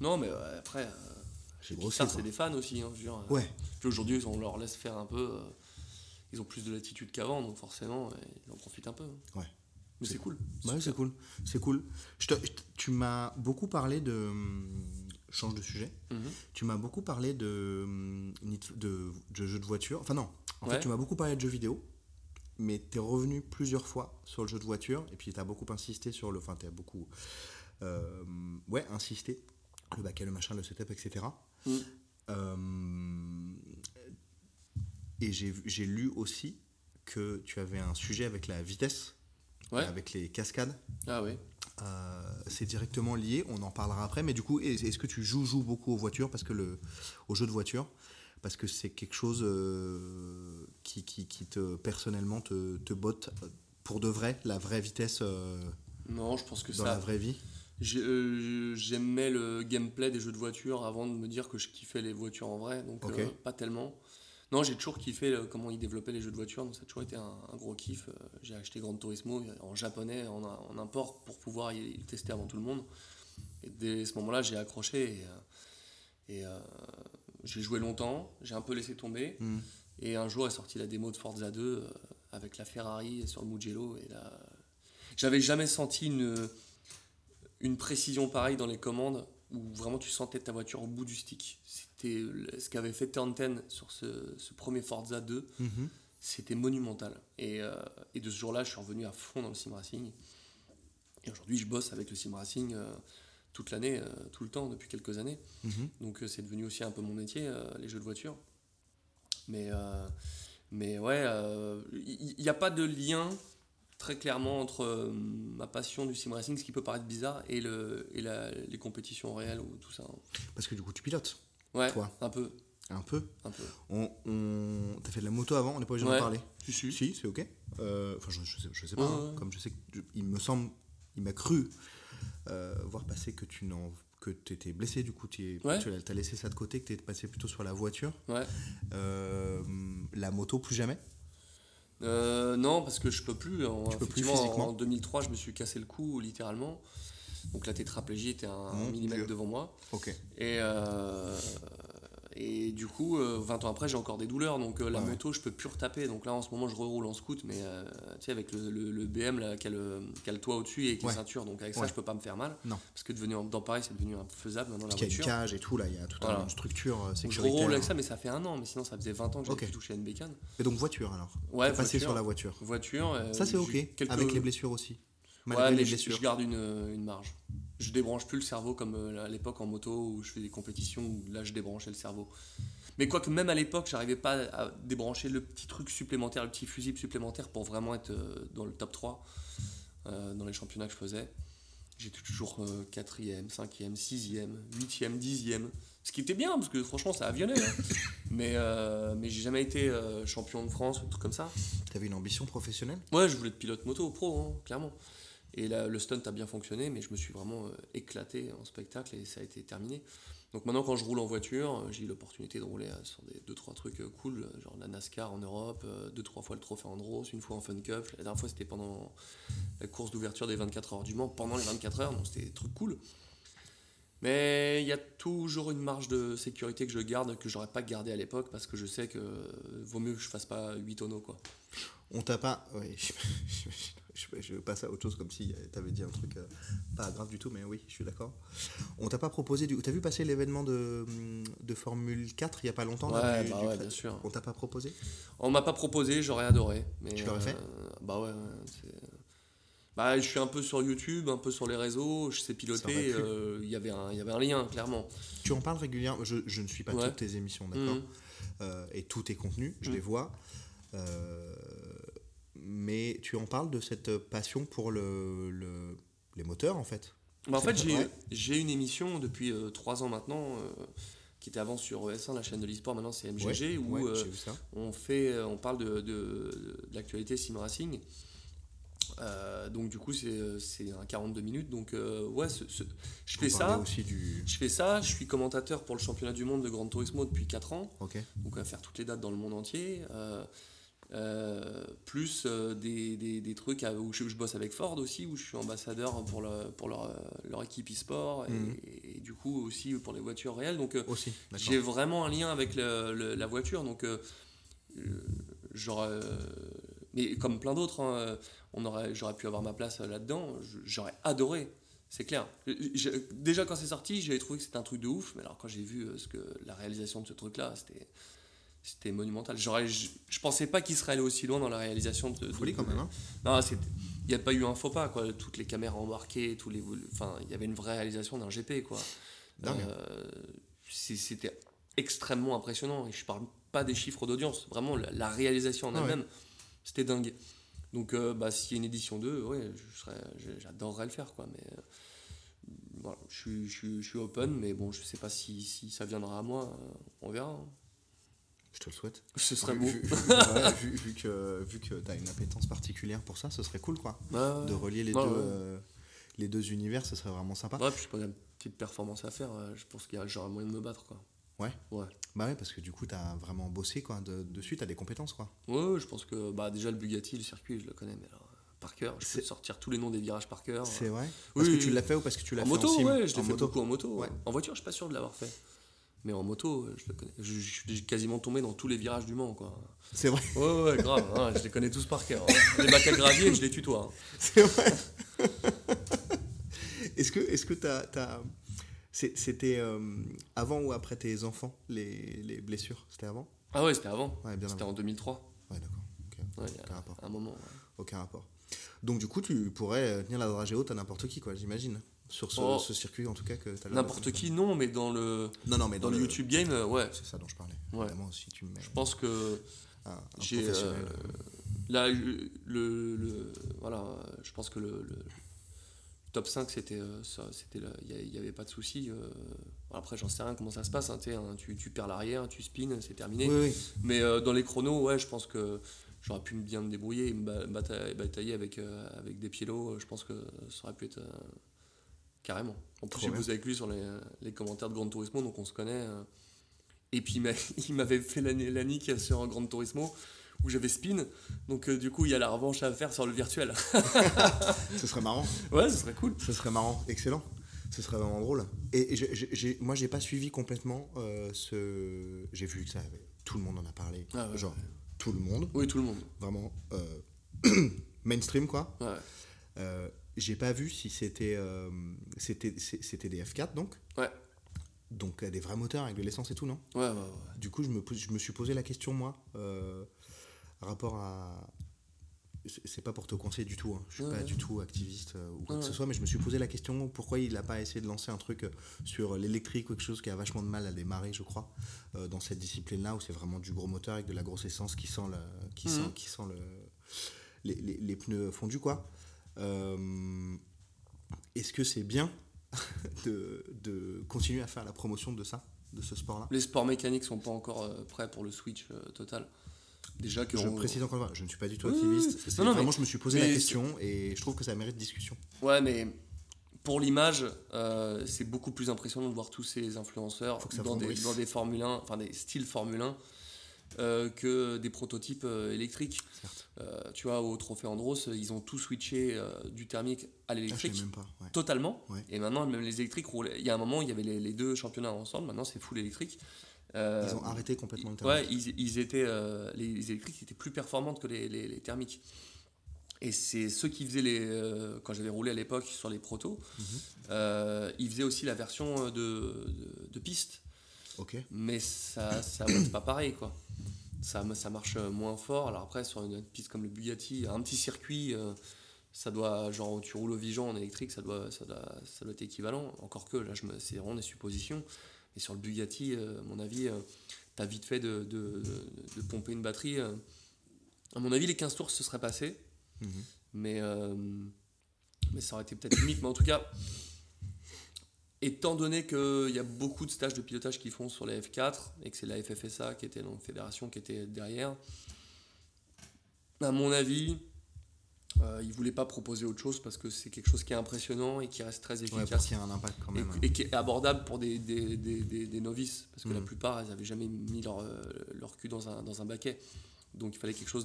Non, mais après, euh, j'ai c'est des fans aussi. Hein, je veux dire, euh, Ouais, Puis aujourd'hui, on leur laisse faire un peu. euh, ils ont plus de latitude qu'avant, donc forcément, ils en profitent un peu. hein. Ouais. Mais c'est cool. ouais c'est cool. C'est cool. Je te- je tu m'as beaucoup parlé de. hum, Change de sujet. Mhm. Tu m'as beaucoup parlé de, hum, de, de jeux de voiture. Enfin, non. En Ouais. fait, tu m'as beaucoup parlé de jeux vidéo. Mais tu es revenu plusieurs fois sur le jeu de voiture. Et puis, tu as beaucoup insisté sur le. Enfin, tu as beaucoup. Euh, ouais, insisté. Le baquet, le machin, le setup, etc. Mm. Euh, et j'ai lu aussi que tu avais un sujet avec la vitesse, Ouais. avec les cascades. Ah oui. Euh, c'est directement lié, on en parlera après. Mais du coup, est- est-ce que tu joues, joues beaucoup aux voitures, parce que le, aux jeux de voiture, parce que c'est quelque chose euh, qui, qui, qui te personnellement te, te botte pour de vrai, la vraie vitesse euh, Non, je pense que dans ça. la vraie vie? Euh, J'aimais le gameplay des jeux de voiture avant de me dire que je kiffais les voitures en vrai, donc euh, pas tellement. Non, j'ai toujours kiffé euh, comment ils développaient les jeux de voiture, donc ça a toujours été un, un gros kiff. J'ai acheté Gran Turismo en japonais, en, en import, pour pouvoir y, y tester avant tout le monde. Et dès ce moment-là, j'ai accroché et, et, euh, j'ai joué longtemps, j'ai un peu laissé tomber. Mm. Et un jour est sortie la démo de Forza 2 euh, avec la Ferrari sur le Mugello. Et là, j'avais jamais senti une, une précision pareille dans les commandes où vraiment tu sentais ta voiture au bout du stick. C'était ce qu'avait fait Turn 10 sur ce, ce premier Forza 2. Mhm. C'était monumental. Et, euh, et de ce jour-là, je suis revenu à fond dans le sim racing. Et aujourd'hui, je bosse avec le sim racing euh, toute l'année, euh, tout le temps, depuis quelques années. Mhm. Donc c'est devenu aussi un peu mon métier, les jeux de voiture. Mais, mais ouais, il n'y a pas de lien très clairement entre euh, ma passion du sim racing, ce qui peut paraître bizarre, et, le, et la- les compétitions réelles ou tout ça. Parce que du coup, tu pilotes Ouais, Toi. un peu, un peu. un peu. On, on... T'as fait de la moto avant, on n'est pas obligé Ouais. d'en parler. Tu suis Si, c'est ok. Euh, Enfin, je, je sais, je sais pas. Ouais, hein. ouais. Comme je sais que il me semble, il m'a cru euh, voir passer que tu n'en que étais blessé du coup tu Ouais. as laissé ça de côté que tu es passé plutôt sur la voiture Ouais. Euh, la moto plus jamais Euh, non, parce que je peux plus. En, Tu peux plus physiquement En 2003, je me suis cassé le cou, littéralement. Donc la tétraplégie était un Mon millimètre devant moi. ok Et, euh, et du coup, euh, 20 ans après, j'ai encore des douleurs. Donc euh, la Ouais. moto, je peux plus retaper. Donc là, en ce moment, je reroule en scoot, mais euh, tu sais, avec le, le- le BM là, qui, a le, qui a le toit au-dessus et qui est Ouais. ceinture. Donc avec ça, je peux pas me faire mal. Non. Parce que devenu, dans Paris, c'est devenu infaisable maintenant parce la qu'il y a une voiture. cage et tout là il y a toute Voilà. une structure euh, Donc je reroule avec ça, mais ça fait un an. Mais sinon, ça faisait 20 ans que j'avais Ok. plus touché à une bécane. et donc voiture alors? Ouais, passé voiture. sur la voiture Voiture. euh, ça c'est ok quelques- avec les blessures aussi malgré Ouais, mais les je, blessures je garde une, une marge. Je débranche plus le cerveau comme euh, à l'époque en moto où je fais des compétitions où là je débranchais le cerveau. Mais quoique même à l'époque, j'arrivais pas à débrancher le petit truc supplémentaire, le petit fusible supplémentaire pour vraiment être euh, dans le top 3 euh, dans les championnats que je faisais. J'étais toujours 4ème, 5ème, 6ème, 8ème, 10ème. Ce qui était bien parce que franchement ça avionnait. hein. mais euh, mais j'ai jamais été euh, champion de France ou tout comme ça. t'avais une ambition professionnelle? Ouais, je voulais être pilote moto pro, hein, clairement. Et le stunt a bien fonctionné, mais je me suis vraiment euh, éclaté en spectacle et ça a été terminé. Donc maintenant, quand je roule en voiture, euh, j'ai eu l'opportunité de rouler euh, sur des 2-3 trucs euh, cool, genre la NASCAR en Europe, 2-3 fois le trophée Andros, une fois en Fun Cup. La dernière fois, c'était pendant la course d'ouverture des 24 heures du Mans, pendant les 24 heures, donc c'était des trucs cool. Mais il y a toujours une marge de sécurité que je garde, que j'aurais pas gardé à l'époque, parce que je sais que euh, vaut mieux que je fasse pas 8 tonneaux, quoi. On t'a pas. Ouais, je, je, je passe à autre chose comme si t'avais dit un truc euh, pas grave du tout, mais oui, je suis d'accord. On t'a pas proposé du. T'as vu passer l'événement de, de Formule 4 il y a pas longtemps là, Ouais, du- bah du- ouais, bien sûr. On t'a pas proposé? On m'a pas proposé, j'aurais adoré. Mais Tu l'aurais euh, fait Bah ouais. ouais, c'est- Bah, je suis un peu sur YouTube, un peu sur les réseaux, je sais piloter. euh, Il y avait un- il y avait un lien, clairement. Tu en parles régulièrement. Je, je ne suis pas Ouais. toutes tes émissions, d'accord Mhm. Euh, Et tous tes contenus, je Mhm. les vois. Euh, mais tu en parles de cette passion pour le, le- les moteurs, en fait. Bah, en fait, j'ai une émission depuis 3 ans maintenant, euh, qui était avant sur ES1, la chaîne de l'e-sport, maintenant c'est MGG, Ouais, où ouais, euh, on, fait, euh, on parle de, de- de l'actualité sim racing. Euh, donc du coup, c'est euh, un 42 minutes. Donc euh, ouais, ce- ce- je fais ça. aussi du. Je fais ça, je suis commentateur pour le championnat du monde de Gran Turismo depuis 4 ans. Donc à faire toutes les dates dans le monde entier. euh, plus des, des, des trucs à- où je, je bosse avec Ford aussi, où je suis ambassadeur pour, le- pour leur, leur équipe e-sport et, Mhm. et du coup aussi pour les voitures réelles. Donc j'ai vraiment un lien avec le- le- la voiture. Donc euh, mais comme plein d'autres, hein, euh, on aurait, j'aurais pu avoir ma place euh, là-dedans. J'aurais adoré. C'est clair. Je- déjà quand c'est sorti, j'avais trouvé que c'était un truc de ouf. Mais alors quand j'ai vu euh, ce que la réalisation de ce truc-là, c'était c'était monumental. J'aurais, je, je pensais pas qu'il serait allé aussi loin dans la réalisation de. Folie quand même, hein. Non, il n'y a pas eu un faux pas quoi. Toutes les caméras embarquées, tous les, enfin, il y avait une vraie réalisation d'un GP quoi. Euh, c'est- c'était extrêmement impressionnant. Et je parle pas des chiffres d'audience, vraiment la, la réalisation en Ah ouais. C'était dingue. Donc, euh, bah, s'il y a une édition 2, ouais, je serais, je- j'adorerais le faire, quoi. Mais euh, voilà, je suis, je, suis, je suis open, mais bon, je sais pas si, si ça viendra à moi. euh, on verra. hein. Je te le souhaite. Ce serait beau. vu- vu- ouais, vu- vu que, vu que tu as une appétence particulière pour ça, ce serait cool quoi. De relier les, deux, ouais. les deux univers, ce serait vraiment sympa. Ouais, puis je a une petite performance à faire. Je pense qu'il y a j'aurai moyen de me battre, quoi. Ouais. Ouais. Bah ouais, parce que du coup, tu as vraiment bossé quoi. De, dessus, tu as des compétences quoi. Ouais, ouais, je pense que bah, déjà le Bugatti, le circuit, je le connais, mais alors, euh, par cœur. Je peux te sortir tous les noms des virages par cœur. C'est vrai? Oui, Parce que oui, tu oui. l'as fait ou parce que tu l'as fait moto, en sim? ouais, je l'ai fait moto? beaucoup en moto. Ouais. En voiture, je suis pas sûr de l'avoir fait. Mais en moto, euh, je le connais. Je, je suis quasiment tombé dans tous les virages du Mans, quoi. C'est vrai, Ouais, ouais, grave. hein, je les connais tous par cœur. hein. Les bacs à gravier, je les tutoie. hein. c'est vrai. est-ce que que t'as, t'as- C'est- C'était euh, avant ou après tes enfants, les, les blessures C'était avant? Ah ouais, c'était avant. Ouais, C'était en 2003. Ouais, d'accord. ok. Ouais, a Aucun rapport. un moment. ouais. Aucun rapport. Donc, du coup, tu pourrais euh, tenir la dragée haute à n'importe qui, quoi, j'imagine. Sur ce, Oh. ce circuit, en tout cas, que tu as N'importe qui, non, mais dans le, Non, non, mais dans le YouTube game, euh, ouais. C'est ça dont je parlais. Si tu me mets Je pense que un, un j'ai. euh, là, le, le- le- Voilà, euh, je pense que le top 5, c'était. euh, ça, c'était là, Il n'y avait pas de souci. euh. Après, j'en sais rien comment ça se passe. hein, hein, tu, tu perds l'arrière, tu spins, c'est terminé. Oui, oui. Mais euh, dans les chronos, ouais, je pense que j'aurais pu bien me débrouiller et me ba- bata- batailler avec, avec des piélos. Je pense que ça aurait pu être carrément. En plus, j'ai bossé avec lui sur les, les commentaires de Gran Turismo, donc on se connaît. Et puis, il m'a- il m'avait fait la, la nique sur un Gran Turismo où j'avais spin. Donc, euh, du coup, il y a la revanche à faire sur le virtuel. Ce serait marrant. ouais, ce serait cool. Ce serait marrant. Excellent. Ce serait vraiment drôle. Et et j'ai- j'ai- moi, j'ai pas suivi complètement euh, ce. J'ai vu que ça avait. Tout le monde en a parlé. Ah ouais, Genre, tout le monde. Oui, tout le monde. Vraiment. euh, mainstream, quoi. Ouais, j'ai pas vu si c'était c'était c'était des F4 donc ouais, donc des vrais moteurs avec de l'essence et tout non? Ouais. ouais, ouais. du coup je me je me suis posé la question moi euh, rapport à c'est pas pour te conseiller du tout hein. je suis Ouais, pas ouais. du tout activiste euh, ou quoi Ouais, que ce soit mais je me suis posé la question pourquoi il a pas essayé de lancer un truc euh, sur l'électrique ou quelque chose qui a vachement de mal à démarrer je crois euh, dans cette discipline là où c'est vraiment du gros moteur avec de la grosse essence qui sent le qui sent Mhm. qui sent le les, les- les pneus fondus quoi Euh, est-ce que c'est bien de, de continuer à faire la promotion de ça de ce sport là Les sports mécaniques sont pas encore prêts pour le switch total. Déjà que je on- précise encore une fois, je ne suis pas du tout activiste. oui. Non, non, vraiment, mais- je me suis posé mais la question et je trouve que ça mérite discussion. Ouais, mais pour l'image, euh, c'est beaucoup plus impressionnant de voir tous ces influenceurs dans des, dans des Formule 1, enfin des styles Formule 1, euh, que des prototypes euh, électriques. Euh, tu vois, au Trophée Andros, ils ont tout switché du thermique à Ah, l'électrique. même pas. ouais. Totalement. Ouais. Et maintenant, même les électriques roulent. Il y a un moment, il y avait les, les deux championnats ensemble. Maintenant, c'est full électrique. Euh, Ils ont arrêté complètement le Ouais, thermique. ils, ils étaient, euh, les, électriques étaient plus performantes que les, les- les thermiques. Et c'est ceux qui faisaient les. euh, quand j'avais roulé à l'époque sur les protos, Mhm. euh, ils faisaient aussi la version de, de, de piste. Ok. Mais ça, ça c'est pas pareil, quoi. Ça, ça marche moins fort. Alors après, sur une piste comme le Bugatti, un petit circuit, euh, ça doit. Genre, tu roules au Vigan en électrique, ça doit, ça doit, ça doit être équivalent. Encore que, là, je me- c'est vraiment des suppositions. Et sur le Bugatti, euh, à mon avis, euh, t'as vite fait de, de, de- de pomper une batterie. euh. À mon avis, les 15 tours se seraient passés. Mhm. Mais, euh, mais ça aurait été peut-être limite. Mais en tout cas, étant donné qu'il y a beaucoup de stages de pilotage qui font sur les F4 et que c'est la FFSA qui était donc fédération qui était derrière, à mon avis, euh, ils ne voulaient pas proposer autre chose parce que c'est quelque chose qui est impressionnant et qui reste très efficace. y a un impact quand Et, même. et qui est abordable pour des, des, des, des- des novices, parce que la Mhm. plupart, elles n'avaient jamais mis leur, euh, leur cul dans un, dans un baquet. Donc il fallait quelque chose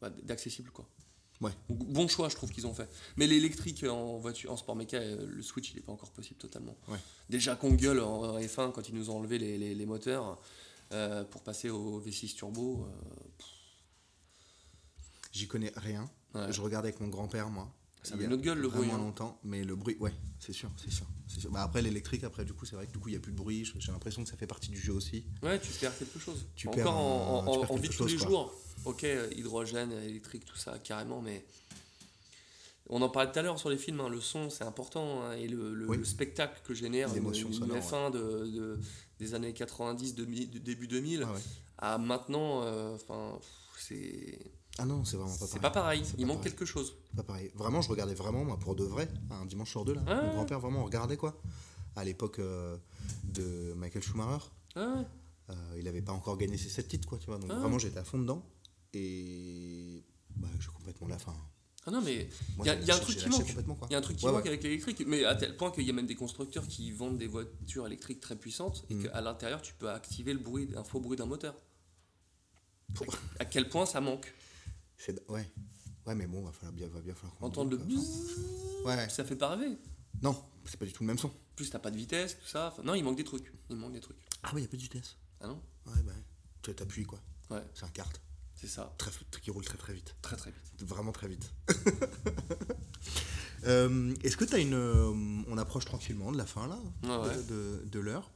bah, d'accessible. quoi. Ouais. Donc, bon choix, je trouve qu'ils ont fait. Mais l'électrique en, voiture, en sport méca, euh, le switch, il n'est pas encore possible totalement. Ouais. Déjà qu'on gueule en F1 quand ils nous ont enlevé les, les- les moteurs euh, pour passer au V6 turbo. euh, J'y connais rien. ouais. Je regardais avec mon grand-père, moi. Ça a une autre gueule, le bruit, hein. longtemps, mais le bruit, ouais, c'est sûr, c'est sûr. c'est sûr. Bah, après l'électrique, après du coup, c'est vrai que du coup, il y a plus de bruit. J'ai l'impression que ça fait partie du jeu aussi. Ouais, tu perds quelque chose. Tu Encore perds en, en- en vie de tous les quoi. jours. Ok, euh, hydrogène, électrique, tout ça, carrément, mais. On en parlait tout à l'heure sur les films, hein, le son c'est important hein, et le, le- Oui. le spectacle que génère une, sonore, F1 de, de- des années 90, demi- de début 2000 Ah ouais. à maintenant, euh, enfin, c'est Ah non, c'est vraiment pas c'est pareil. pas pareil, C'est il manque quelque chose. Pas pareil. Vraiment, je regardais vraiment, moi, pour de vrai, un dimanche sur deux, là. Ouais. Mon grand-père, vraiment, on regardait, quoi. À l'époque euh, de Michael Schumacher. Ah. Euh, il avait pas encore gagné ses 7 titres, quoi, tu vois. Donc Ah. vraiment, j'étais à fond dedans. Et. Bah, j'ai complètement la fin. Ah non, mais Moi, Y a- un truc qui manque. il y a un truc qui manque avec l'électrique, mais à tel point qu'il y a même des constructeurs qui vendent des voitures électriques très puissantes et Mm. qu'à l'intérieur tu peux activer le bruit, un faux bruit d'un moteur. À quel point ça manque C'est- Ouais. Ouais, mais bon, va, falloir bien, va bien falloir Entendre le bzzz, Ouais. ça fait pas rêver. Non, c'est pas du tout le même son. En plus t'as pas de vitesse, tout ça. Enfin, non, il manque des trucs. Il manque des trucs. Ah ouais, y a pas de vitesse. Ah non? Ouais, bah. Tu t'appuies, quoi. Ouais, C'est un kart. c'est ça. Très, qui roule très très vite. Très très vite. Vraiment très vite. Euh, Est-ce que tu as une. euh, on approche tranquillement de la fin, là, Ouais, ouais. de, de l'heure.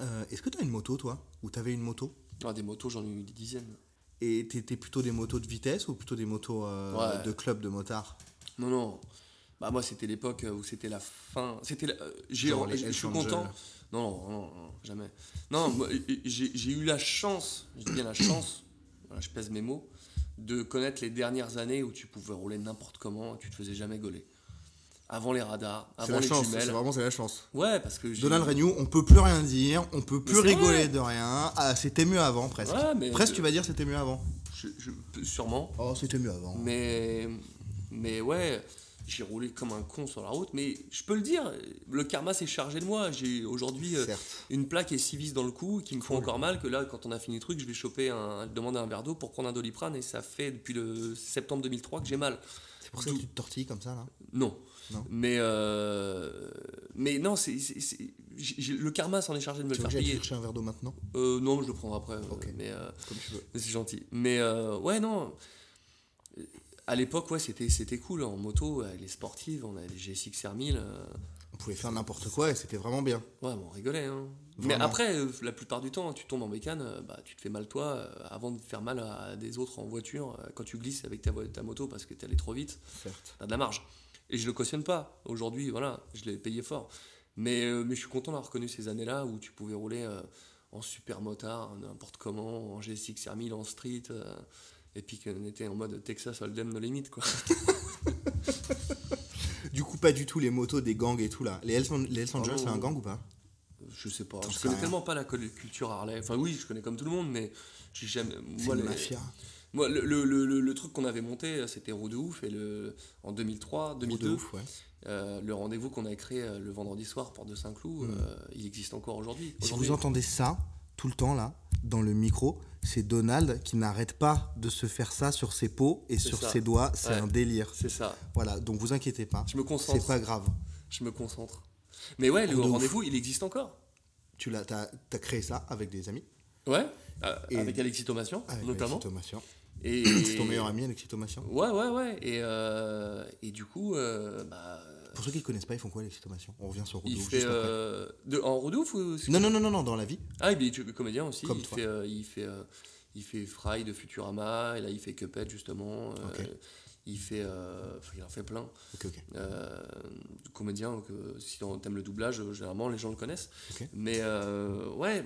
Euh, Est-ce que tu as une moto, toi? Ou tu avais une moto? Ah, des motos, j'en ai eu des dizaines. Et t'étais plutôt des motos de vitesse ou plutôt des motos euh, Ouais. de club de motards? Non, non. Bah, moi, c'était l'époque où c'était la fin. C'était la- euh, j'ai je suis content. Non, non, non, jamais. Non, j'ai eu la chance, je dis bien la chance, voilà, je pèse mes mots, de connaître les dernières années où tu pouvais rouler n'importe comment, tu te faisais jamais gauler. Avant les radars, C'est avant la les chance, c'est jumelles. vraiment c'est la chance. Ouais, parce que Donald Renew, on peut plus rien dire, on peut plus c'est rigoler vrai. de rien. Ah, c'était mieux avant, presque. Ouais, mais presque, tu vas dire c'était mieux avant. je- je- sûrement. Oh, c'était mieux avant. Mais, mais ouais, j'ai roulé comme un con sur la route. Mais je peux le dire, le karma s'est chargé de moi. J'ai aujourd'hui euh, une plaque et six vis dans le cou qui me font Cool. encore mal. Que là, quand on a fini le truc, je vais choper un, demander un verre d'eau pour prendre un doliprane. Et ça fait depuis le septembre 2003 que j'ai mal. C'est pour ça que tu te tortilles comme ça, là? Non. Non. Mais, euh, mais non, c'est, c'est- c'est- le karma s'en est chargé de me Tu le faire payer. chercher un verre d'eau maintenant? Euh, non, je le prendrai après. euh. Mais, euh, Comme tu veux. mais c'est gentil. Mais ouais, non. À l'époque, ouais, c'était, c'était cool. En moto, euh, les sportives, on avait les GSX R1000. euh, On pouvait faire n'importe quoi et c'était vraiment bien. ouais, bon, on rigolait. Hein. Mais après, la plupart du temps, tu tombes en bécane, bah, tu te fais mal toi avant de faire mal à des autres en voiture. quand tu glisses avec ta, ta moto parce que t'es allé trop vite, Certes. t'as de la marge. Et je le cautionne pas. Aujourd'hui, voilà, je l'ai payé fort. Mais, euh, mais je suis content d'avoir connu ces années-là où tu pouvais rouler euh, en super motard, n'importe comment, en GSX R1000, en street. euh, et puis qu'on était en mode Texas Hold'em no limit, quoi. Du coup, pas du tout les motos des gangs et tout là. Les Hells, les Hells Angels, Oh. c'est un gang ou pas? Je sais pas. Je connais rien. tellement pas la culture Harley. Enfin, oui, je connais comme tout le monde, mais j'ai jamais. C'est une les- mafia. Moi, le, le, le- truc qu'on avait monté, c'était Roue de Ouf. Et le, en 2003, Gros 2002, de ouf, ouais. euh, le rendez-vous qu'on a créé euh, le vendredi soir, Porte de Saint-Cloud, Mm. euh, il existe encore aujourd'hui. Si vous entendez ça tout le temps là, dans le micro, c'est Donald qui n'arrête pas de se faire ça sur ses peaux et C'est sur ça. ses doigts. C'est Ouais. un délire. C'est ça. Voilà, donc vous inquiétez pas. Je me C'est concentre. pas grave. Je me concentre. Mais ouais, le rendez-vous, il existe encore. Tu l'as, t'as, t'as créé ça avec des amis, Ouais. euh, avec Alexis Thomasian, notamment. l'excitomation. Et... C'est ton meilleur ami, l'excitomation. Ouais, ouais, ouais. Et, euh, et du coup, euh, bah, Pour ceux qui ne connaissent pas, ils font quoi l'excitomation On revient sur il Roudou fait. juste après. euh, de, en roue de ouf ou Non, non, non, non, non, dans la vie. Ah, il est comédien aussi. Comme il, toi. fait, euh, il fait. euh, il fait Fry de Futurama, et là il fait Cuphead justement. euh. Il fait. euh, il en fait plein. Euh, comédien, que si t'aimes le doublage, euh, généralement les gens le connaissent. Mais euh, ouais.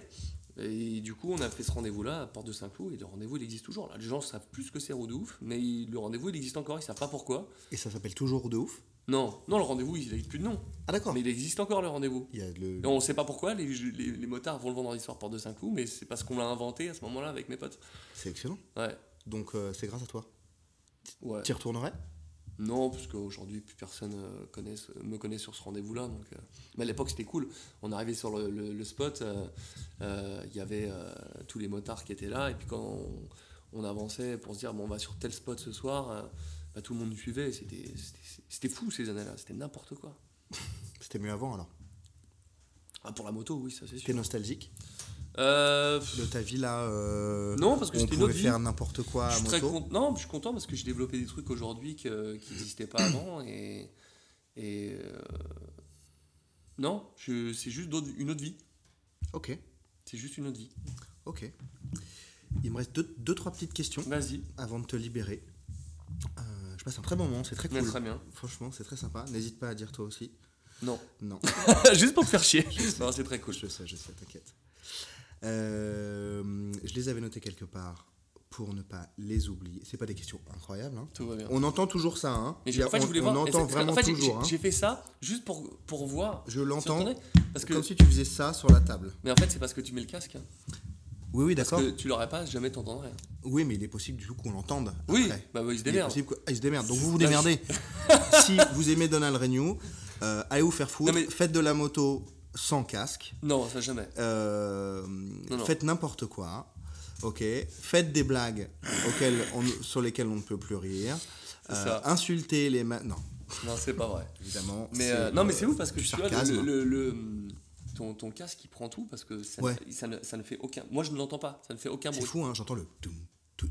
Et du coup, on a fait ce rendez-vous-là à Porte de Saint-Cloud, et le rendez-vous il existe toujours. Là, les gens savent plus ce que c'est Roue de ouf, mais il- le rendez-vous il existe encore, ils savent pas pourquoi. Et ça s'appelle toujours ouf Non, non, le rendez-vous il n'a plus de nom, Ah d'accord. mais il existe encore le rendez-vous. Il y a le... Et on sait pas pourquoi, les, les, les motards vont le vendredi soir Porte de Saint-Cloud, mais c'est parce qu'on l'a inventé à ce moment-là avec mes potes. C'est excellent. Ouais. Donc euh, c'est grâce à toi. Ouais. Tu y retournerais? Non, parce qu'aujourd'hui, plus personne euh, me connaît sur ce rendez-vous-là. Donc, euh, Mais à l'époque, c'était cool. On arrivait sur le, le- le spot, euh, euh, il y avait tous les motards qui étaient là. Et puis quand on, on avançait pour se dire, bon, on va sur tel spot ce soir, bah, tout le monde nous suivait. C'était fou ces années-là. C'était n'importe quoi. C'était mieux avant alors? Ah, pour la moto, oui, ça c'est T'es sûr. nostalgique? Euh, de ta vie là euh, Non, parce que où on c'était une pouvait autre vie. faire n'importe quoi je à suis très moto. content. Non, je suis content parce que j'ai développé des trucs aujourd'hui que- qui n'existaient pas avant. Et. et euh, non, je- c'est juste une autre vie. Ok, C'est juste une autre vie. ok. Il me reste deux, deux trois petites questions Vas-y. avant de te libérer. Euh, je passe un très bon moment, c'est très cool. Très bien. Franchement, c'est très sympa. N'hésite pas à dire toi aussi. Non. Non, juste pour te faire chier. Non, c'est très cool. je sais, je sais, t'inquiète. Euh, je les avais notés quelque part pour ne pas les oublier. C'est pas des questions incroyables. hein. Tout va bien. On entend toujours ça. Hein. Mais en fait, je on, voulais on voir. entend est-ce que- vraiment en fait, j'ai- toujours. j'ai- hein. J'ai fait ça juste pour, pour voir. Je si l'entends on. Parce que, comme si tu faisais ça sur la table. Mais en fait, c'est parce que tu mets le casque. Oui, oui, Parce d'accord. que tu l'aurais pas, jamais t'entendrais. Oui, mais il est possible du coup qu'on l'entende. Oui, après. bah il se démerde. que- ah, il se démerde. Donc vous vous démerdez. si vous aimez Donald Renew, euh, allez vous faire foutre. Non, mais- Faites de la moto sans casque. Non, ça jamais. Euh, non. Faites n'importe quoi. Ok. Faites des blagues auxquelles on- sur lesquelles on ne peut plus rire. C'est Euh, ça. insulter les ma- Non, Non, c'est pas vrai. évidemment. Mais c'est, euh, non, mais c'est ouf parce que tu vois, sarcasme. le, le- le- ton, ton casque il prend tout parce que ça, Ouais. ça, ne, ça ne fait aucun. Moi, je ne l'entends pas. Ça ne fait aucun C'est bruit. fou, hein, j'entends le. Tu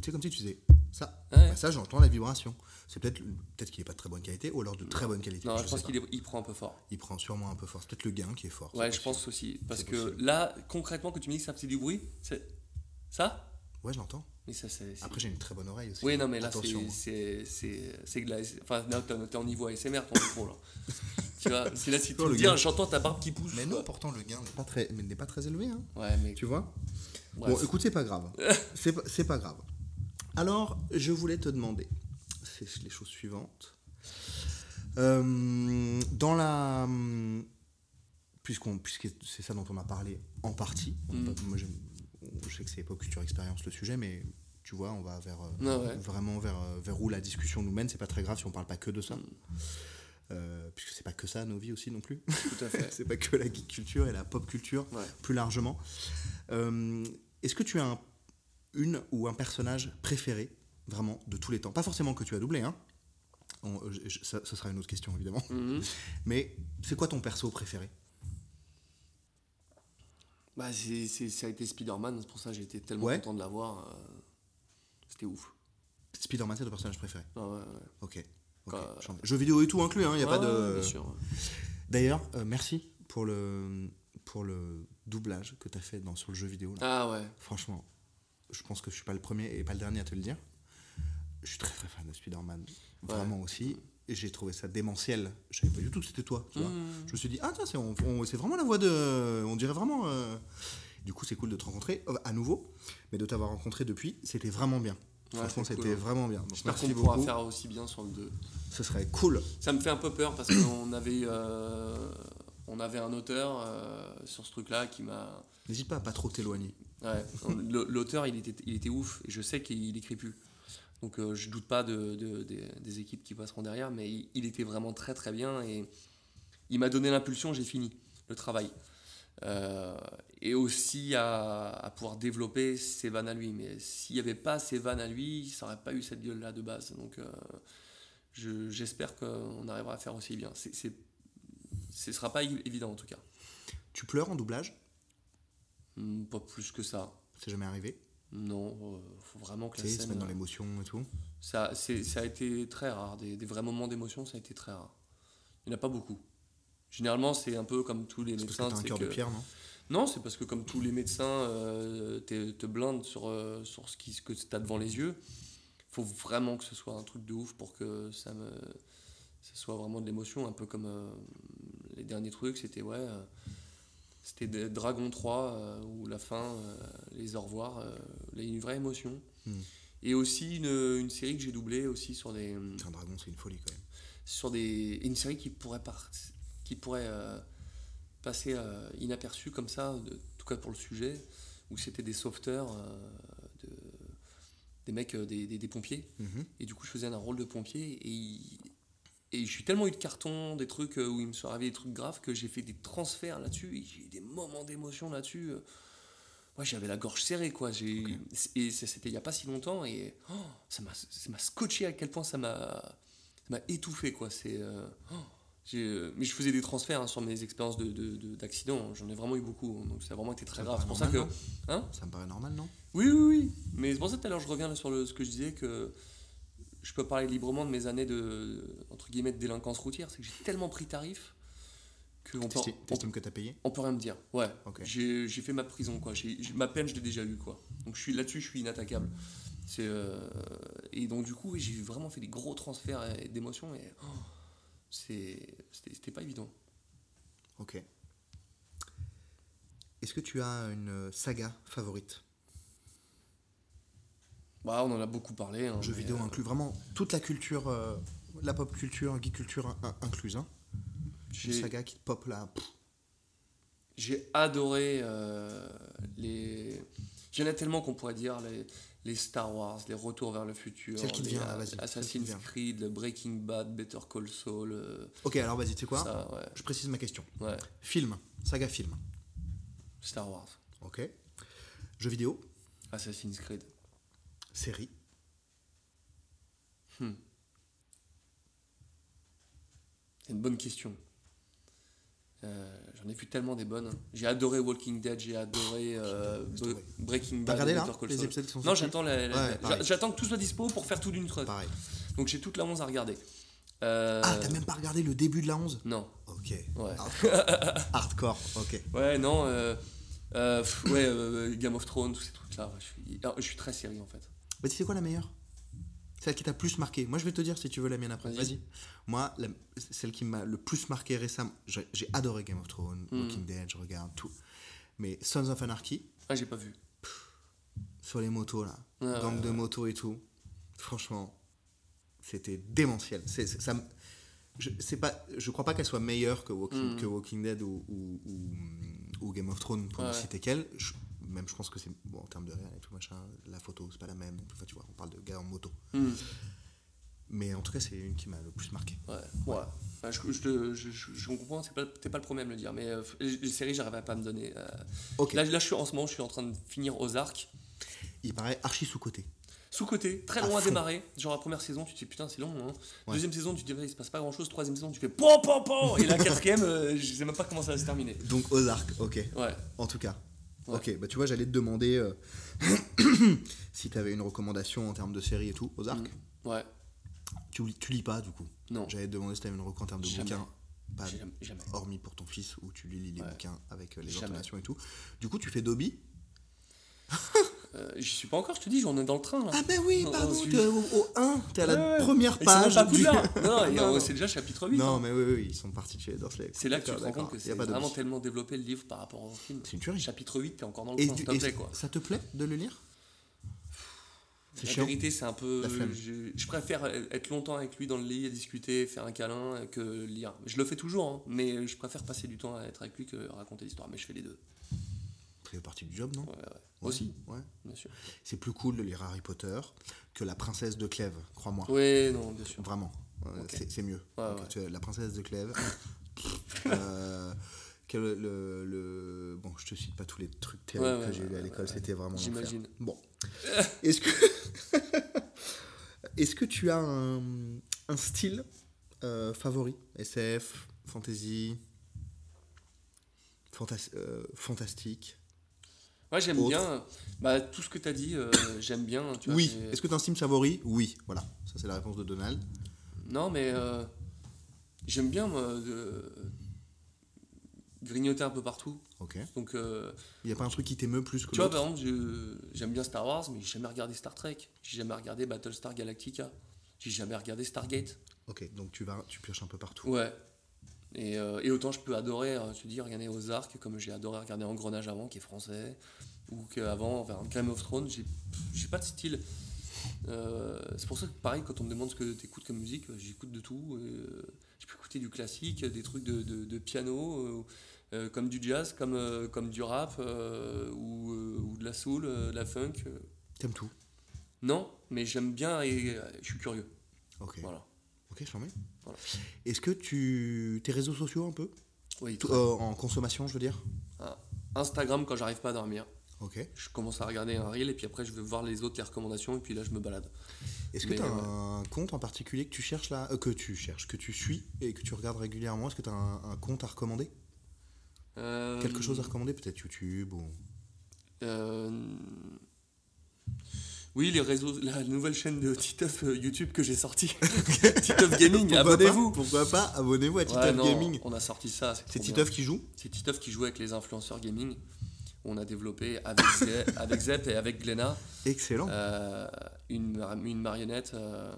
sais, comme si tu faisais Ça, Ouais. Bah, ça j'entends la vibration. C'est peut-être peut-être qu'il est pas de très bonne qualité ou alors de très bonne qualité. Non, je, pense qu'il il prend un peu fort. Il prend sûrement un peu fort. C'est peut-être le gain qui est fort. Ouais, je possible. pense aussi. Parce que possible. là, concrètement, que tu me dis que ça faisait du bruit, c'est. Ça? Ouais, je l'entends. Mais ça, Après, j'ai une très bonne oreille aussi. Oui, non, mais là, hein. c'est- c'est. C'est c'est de la. Enfin, là, t'es en niveau ASMR, ton micro, là. tu vois, c'est là, si tu me le dis, j'entends ta barbe qui pousse. Mais non, pourtant, le gain n'est pas très, mais pas très élevé. Hein, Ouais, mais. tu vois? Bref. Bon, écoute, c'est pas grave. c'est pas, c'est pas grave. Alors, je voulais te demander, c'est les choses suivantes. Euh, dans la, puisqu'on, puisque c'est ça dont on a parlé en partie. Mm. pas- moi, je sais que c'est pop culture expérience le sujet, mais tu vois, on va vers euh, Ah ouais. vraiment vers, euh, vers où la discussion nous mène. C'est pas très grave si on parle pas que de ça, Mm. Euh, puisque c'est pas que ça nos vies aussi non plus. Tout à fait. c'est pas que la geek culture et la pop culture Ouais. plus largement. Euh, Est-ce que tu as un- une ou un personnage préféré, vraiment, de tous les temps Pas forcément que tu as doublé, hein On- je- je- ça, ça sera une autre question, évidemment. Mhm. Mais c'est quoi ton perso préféré? Bah, c'est- c'est- ça a été Spider-Man, c'est pour ça que j'ai été tellement Ouais. content de l'avoir. euh, C'était ouf. Spider-Man, c'est ton personnage préféré? Ah ouais, ouais. Ok. ok. Quand- J'en- Jeux vidéo et tout inclus, il hein, n'y a pas de... D'ailleurs, euh, merci pour le, pour le doublage que tu as fait dans, sur le jeu vidéo. là. Ah ouais. Franchement, je pense que je suis pas le premier et pas le dernier à te le dire. Je suis très très fan de Spider-Man. Vraiment aussi. Et j'ai trouvé ça démentiel. Je savais pas du tout que c'était toi. Tu vois. Mhm. Je me suis dit, ah tiens, c'est on- on- c'est vraiment la voix de. On dirait vraiment. euh, Du coup, c'est cool de te rencontrer euh, à nouveau. Mais de t'avoir rencontré depuis, c'était vraiment bien. Ouais, Franchement, c'était cool. vraiment bien. Donc, J'espère qu'on pourra beaucoup. faire aussi bien sur le 2. Ce serait cool. Ça me fait un peu peur parce qu'on avait, euh, on avait un auteur euh, sur ce truc-là qui m'a. N'hésite pas à pas trop t'éloigner. Ouais, l'auteur il était, il était ouf et je sais qu'il écrit plus. Donc euh, je doute pas de, de- des- des équipes qui passeront derrière, mais il, il était vraiment très très bien et il m'a donné l'impulsion, j'ai fini le travail. Euh, et aussi à, à pouvoir développer ses vannes à lui. Mais s'il n'y avait pas ses vannes à lui, ça n'aurait pas eu cette gueule-là de base. Donc euh, je- j'espère qu'on arrivera à faire aussi bien. C'est, c'est- ce ne sera pas évi- évident en tout cas. Tu pleures en doublage? Hmm, Pas plus que ça. C'est jamais arrivé? Non, euh, faut vraiment que la sais, se scène. mettre dans l'émotion et tout. Ça, c'est- ça a été très rare. Des, des vrais moments d'émotion, ça a été très rare. Il n'y en a pas beaucoup. Généralement, c'est un peu comme tous les C'est parce que médecins. t'as un cœur que- de pierre, non? Non, c'est parce que comme tous les médecins euh, te, blindent sur, euh, sur ce, qui, ce que tu as devant les yeux, il faut vraiment que ce soit un truc de ouf pour que ça, me, ça soit vraiment de l'émotion. Un peu comme euh, les derniers trucs, c'était ouais, euh, c'était Dragon 3 euh, où la fin, euh, les au revoir, euh, une vraie émotion. Hmm. Et aussi une, une série que j'ai doublée aussi sur des, un dragon, c'est une folie quand même. sur des une série qui pourrait qui pourrait euh, passer euh, inaperçue comme ça de- en tout cas pour le sujet où c'était des sauveteurs euh, de- des mecs des, des- des pompiers Mhm. et du coup je faisais un rôle de pompier et il- et je suis tellement eu de cartons des trucs euh, où il me sont arrivés des trucs graves que j'ai fait des transferts là-dessus. Et j'ai eu des moments d'émotion là-dessus euh. ouais j'avais la gorge serrée quoi. J'ai et ça, c'était il y a pas si longtemps et oh, ça m'a ça m'a scotché à quel point ça m'a ça m'a étouffé quoi. C'est euh, oh, j'ai, euh, mais je faisais des transferts hein, sur mes expériences de, de- de- d'accidents j'en ai vraiment eu beaucoup donc ça a vraiment été très Ça grave. C'est pour ça que hein? Ça me paraît normal, non? Oui oui oui. Mais c'est pour ça que tout à l'heure je reviens là sur le, ce que je disais que je peux parler librement de mes années de entre guillemets de délinquance routière c'est que j'ai tellement pris tarif que on peut, on, que t'as payé? on peut rien me dire ouais. J'ai, fait ma prison quoi. J'ai, ma peine je l'ai déjà eue quoi. Donc je suis là-dessus je suis inattaquable. C'est euh, et donc du coup j'ai vraiment fait des gros transferts d'émotions et oh, c'était pas évident. Ok. Est-ce que tu as une saga favorite? Bah on en a beaucoup parlé hein, Jeux vidéo euh, inclus, vraiment toute la culture, euh, la pop culture, geek culture in- in- incluse. Hein. Une saga qui pop là. J'ai adoré euh, les. Il y en a tellement qu'on pourrait dire les, les Star Wars, les Retours vers le futur, Celle qui les, vient, là, Assassin's. Creed, le Breaking Bad, Better Call Saul, Ok, alors vas-y, tu sais quoi ça, ouais, Je précise ma question. ouais, Film, saga film. Star Wars, Ok. Jeux vidéo, Assassin's Creed. Série, C'est une bonne question. Euh, J'en ai vu tellement des bonnes. J'ai adoré Walking Dead, j'ai adoré euh, Bre-. Breaking Bad. regardé là les épisodes sont Non, j'attends la- la- Ouais, la- pareil. j'attends que tout soit dispo pour faire tout d'une traite. Pareil. Donc j'ai toute la 11 à regarder. Euh, Ah, t'as même pas regardé le début de la 11 Non. Ok. Ouais. Hardcore. Hardcore, ok. Ouais, non. ouais, Game of Thrones, tous ces trucs-là. je, suis, je suis très série en fait. Mais tu sais quoi la meilleure? Celle qui t'a plus marqué. Moi, je vais te dire si tu veux la mienne après. Vas-y. Moi, la- celle qui m'a le plus marqué récemment, j'ai adoré Game of Thrones, Mm. Walking Dead, je regarde tout. Mais Sons of Anarchy, Ah, j'ai pas vu. sur les motos là, Ouais, gang ouais, de ouais. motos et tout, franchement, c'était démentiel. C'est, ça, je, c'est pas, je crois pas qu'elle soit meilleure que Walking, Mm. que Walking Dead ou, ou, ou- ou Game of Thrones pour ne Ouais. citer qu'elle. Même je pense que c'est bon en termes de réel et tout machin, la photo c'est pas la même. Enfin, tu vois, on parle de gars en moto. Hmm, Mais en tout cas, c'est une qui m'a le plus marqué. ouais. ouais. Enfin, je, je, je, comprends, c'est pas- t'es pas le premier à me le dire, mais euh, les, séries, j'arrive à pas à me donner. euh. Là, là, je suis en ce moment, je suis en train de finir Ozark. Il paraît archi sous-côté. Sous-côté, très À long à démarrer. Genre la première saison, tu te dis putain, c'est long. Hein. Ouais. Deuxième saison, tu te dis il se passe pas grand chose. Troisième saison, tu fais pan pan pan. Et la quatrième, euh, je sais même pas comment ça va se terminer. Donc Ozark, ok. Ouais. En tout cas. Ouais. Ok, bah tu vois, j'allais te demander euh, si tu avais une recommandation en termes de série et tout. Ozark, Ouais. tu, lis- tu lis pas du coup. Non. J'allais te demander si tu avais une recommandation en termes de Jamais. bouquins. Pas Jamais. jamais. hormis pour ton fils où tu lis les Ouais. bouquins avec euh, les intonations et tout. Du coup, tu fais Dobby? Euh, J'y suis pas encore, je te dis, j'en ai dans le train là. Ah ben oui, pardon, t'es au, au 1, t'es à la Ouais, première page. du-. Non, Non, c'est déjà chapitre 8. Non, hein. mais oui, oui, ils sont partis chez Dursley. C'est là que tu te rends compte que c'est vraiment tellement développé le livre par rapport au film. C'est une tuerie. Chapitre 8, t'es encore dans le Et, train, du- te plaît quoi. ça te plaît de le lire? C'est La chiant. vérité, c'est un peu. Je, je préfère être longtemps avec lui dans le lit, à discuter, faire un câlin, que lire. Je le fais toujours, hein, mais je préfère passer du temps à être avec lui que raconter l'histoire. Mais je fais les deux. Fait partie du job, non Ouais, ouais. Ouais, Aussi, Ouais. bien sûr. C'est plus cool de lire Harry Potter que La Princesse de Clèves, crois-moi. Oui, non, bien sûr. Vraiment. C'est- mieux. Donc, La Princesse de Clèves. euh, le, le- le- Bon, je te cite pas tous les trucs terribles que j'ai lu à l'école, c'était vraiment. J'imagine. Bon. Est-ce que... Est-ce que tu as un, un style euh, favori? SF, fantasy, fantas- euh, fantastique? Ouais, j'aime Autre. bien. Bah, tout ce que tu as dit, euh, j'aime bien. Tu vois, Oui. Est-ce que tu as un style favori? Oui. Voilà. Ça, c'est la réponse de Donald. Non, mais euh, j'aime bien moi, de- grignoter un peu partout. Ok. Donc, euh, Il n'y a pas un truc qui t'émeut plus que tu vois, par exemple, je- j'aime bien Star Wars, mais j'ai jamais regardé Star Trek. J'ai jamais regardé Battlestar Galactica. J'ai jamais regardé Stargate. Ok, donc tu vas, tu pioches un peu partout. Ouais. Et, euh, et autant je peux adorer, euh, te dis, regarder Ozark, comme j'ai adoré regarder Engrenage avant, qui est français, ou qu'avant, vers Game of Thrones, j'ai pas de style. Euh, c'est pour ça que, pareil, quand on me demande ce que tu écoutes comme musique, euh, j'écoute de tout. euh, je peux écouter du classique, des trucs de, de- de piano, comme du jazz, comme, comme du rap, ou, ou de la soul, de la funk. T'aimes tout? Non, mais j'aime bien et je suis curieux. Ok. Voilà. Ok, je t'en mets. Voilà. Est-ce que tu. Tes réseaux sociaux un peu Oui, Tout- euh, En consommation, je veux dire Ah, Instagram quand j'arrive pas à dormir. Ok. Je commence à regarder un reel et puis après je vais voir les autres, les recommandations et puis là je me balade. Est-ce que tu as ouais. un compte en particulier que tu cherches là euh, Que tu cherches, que tu suis et que tu regardes régulièrement? Est-ce que tu as un, un compte à recommander? Euh, Quelque chose à recommander Peut-être YouTube ou. Oui, les réseaux, la nouvelle chaîne de Titeuf euh, YouTube que j'ai sortie. Titeuf Gaming, abonnez-vous. Pourquoi pas Abonnez-vous à Titeuf Gaming. On a sorti ça. C'est. Titeuf qui joue C'est Titeuf qui joue avec les influenceurs gaming. On a développé avec, Ze- avec Zep et avec Glenna Excellent. euh, une, une marionnette euh,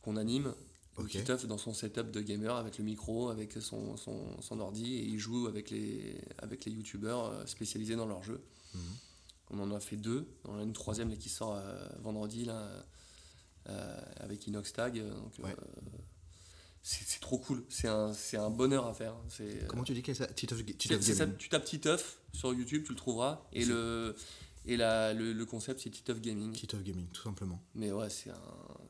qu'on anime. Ok. Titeuf dans son setup de gamer avec le micro, avec son, son, son ordi et il joue avec les, avec les youtubeurs spécialisés dans leur jeu. Mhm. On en a fait deux. On en a une troisième là, qui sort euh, vendredi là, euh, avec Inoxtag. Donc, Ouais. euh, c'est trop cool. C'est un, c'est un bonheur à faire. Comment tu dis que Titeuf, Titeuf ça, Gaming. tu tapes Titeuf sur YouTube, tu le trouveras. Et, le, et la, le, le concept, c'est Titeuf Gaming. Titeuf Gaming, tout simplement. Mais ouais, c'est un,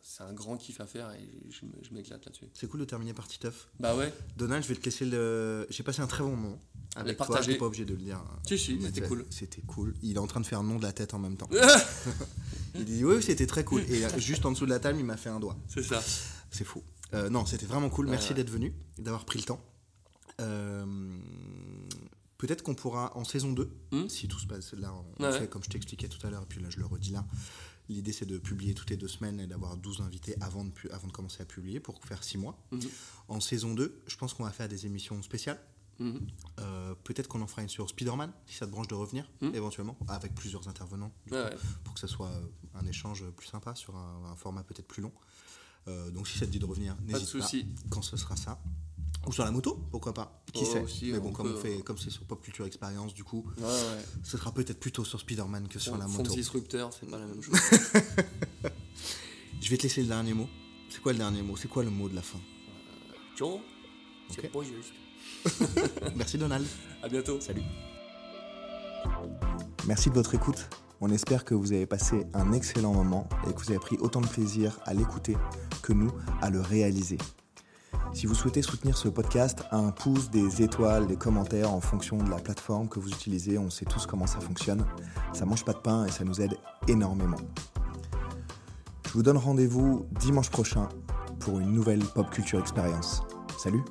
c'est un grand kiff à faire et je, je m'éclate là-dessus. C'est cool de terminer par Titeuf. Bah ouais, Donald, je vais te laisser le. J'ai passé un très bon moment avec toi. partagé. T'es pas obligé de le dire. si, si, Mais c'était cool. C'était cool. Il est en train de faire un nom de la tête en même temps. il dit oui, c'était très cool. Et euh, juste en dessous de la table, il m'a fait un doigt. C'est ça. C'est fou. Euh, non, c'était vraiment cool. Merci Ouais. d'être venu, d'avoir pris le temps. Euh, Peut-être qu'on pourra en saison 2, Hmm. si tout se passe là, on Ouais, fait comme je t'expliquais tout à l'heure, et puis là je le redis là. L'idée c'est de publier toutes les deux semaines et d'avoir 12 invités avant de, avant de commencer à publier pour faire 6 mois. Mhm. En saison 2, je pense qu'on va faire des émissions spéciales. Euh, Peut-être qu'on en fera une sur Spider-Man, si ça te branche de revenir, Mhm. éventuellement, avec plusieurs intervenants, coup, ouais. pour que ça soit euh, un échange plus sympa sur un, un format peut-être plus long. Euh, donc si ça te dit de revenir, Pas de n'hésite pas, souci. quand ce sera ça. Ou sur la moto, pourquoi pas Qui Oh, sait aussi, Mais bon, on comme peut, on fait, euh. comme c'est sur Pop Culture Experience, du coup, Ouais, ouais. ce sera peut-être plutôt sur Spider-Man que sur la moto. disrupteur, c'est pas la même chose. Je vais te laisser le dernier mot. C'est quoi le dernier mot? C'est quoi le mot de la fin? John, c'est Ok. pas juste. Merci Donald. À bientôt. Salut. Merci de votre écoute. On espère que vous avez passé un excellent moment et que vous avez pris autant de plaisir à l'écouter que nous à le réaliser. Si vous souhaitez soutenir ce podcast, un pouce, des étoiles, des commentaires en fonction de la plateforme que vous utilisez, on sait tous comment ça fonctionne. Ça mange pas de pain et ça nous aide énormément. Je vous donne rendez-vous dimanche prochain pour une nouvelle pop culture expérience. Salut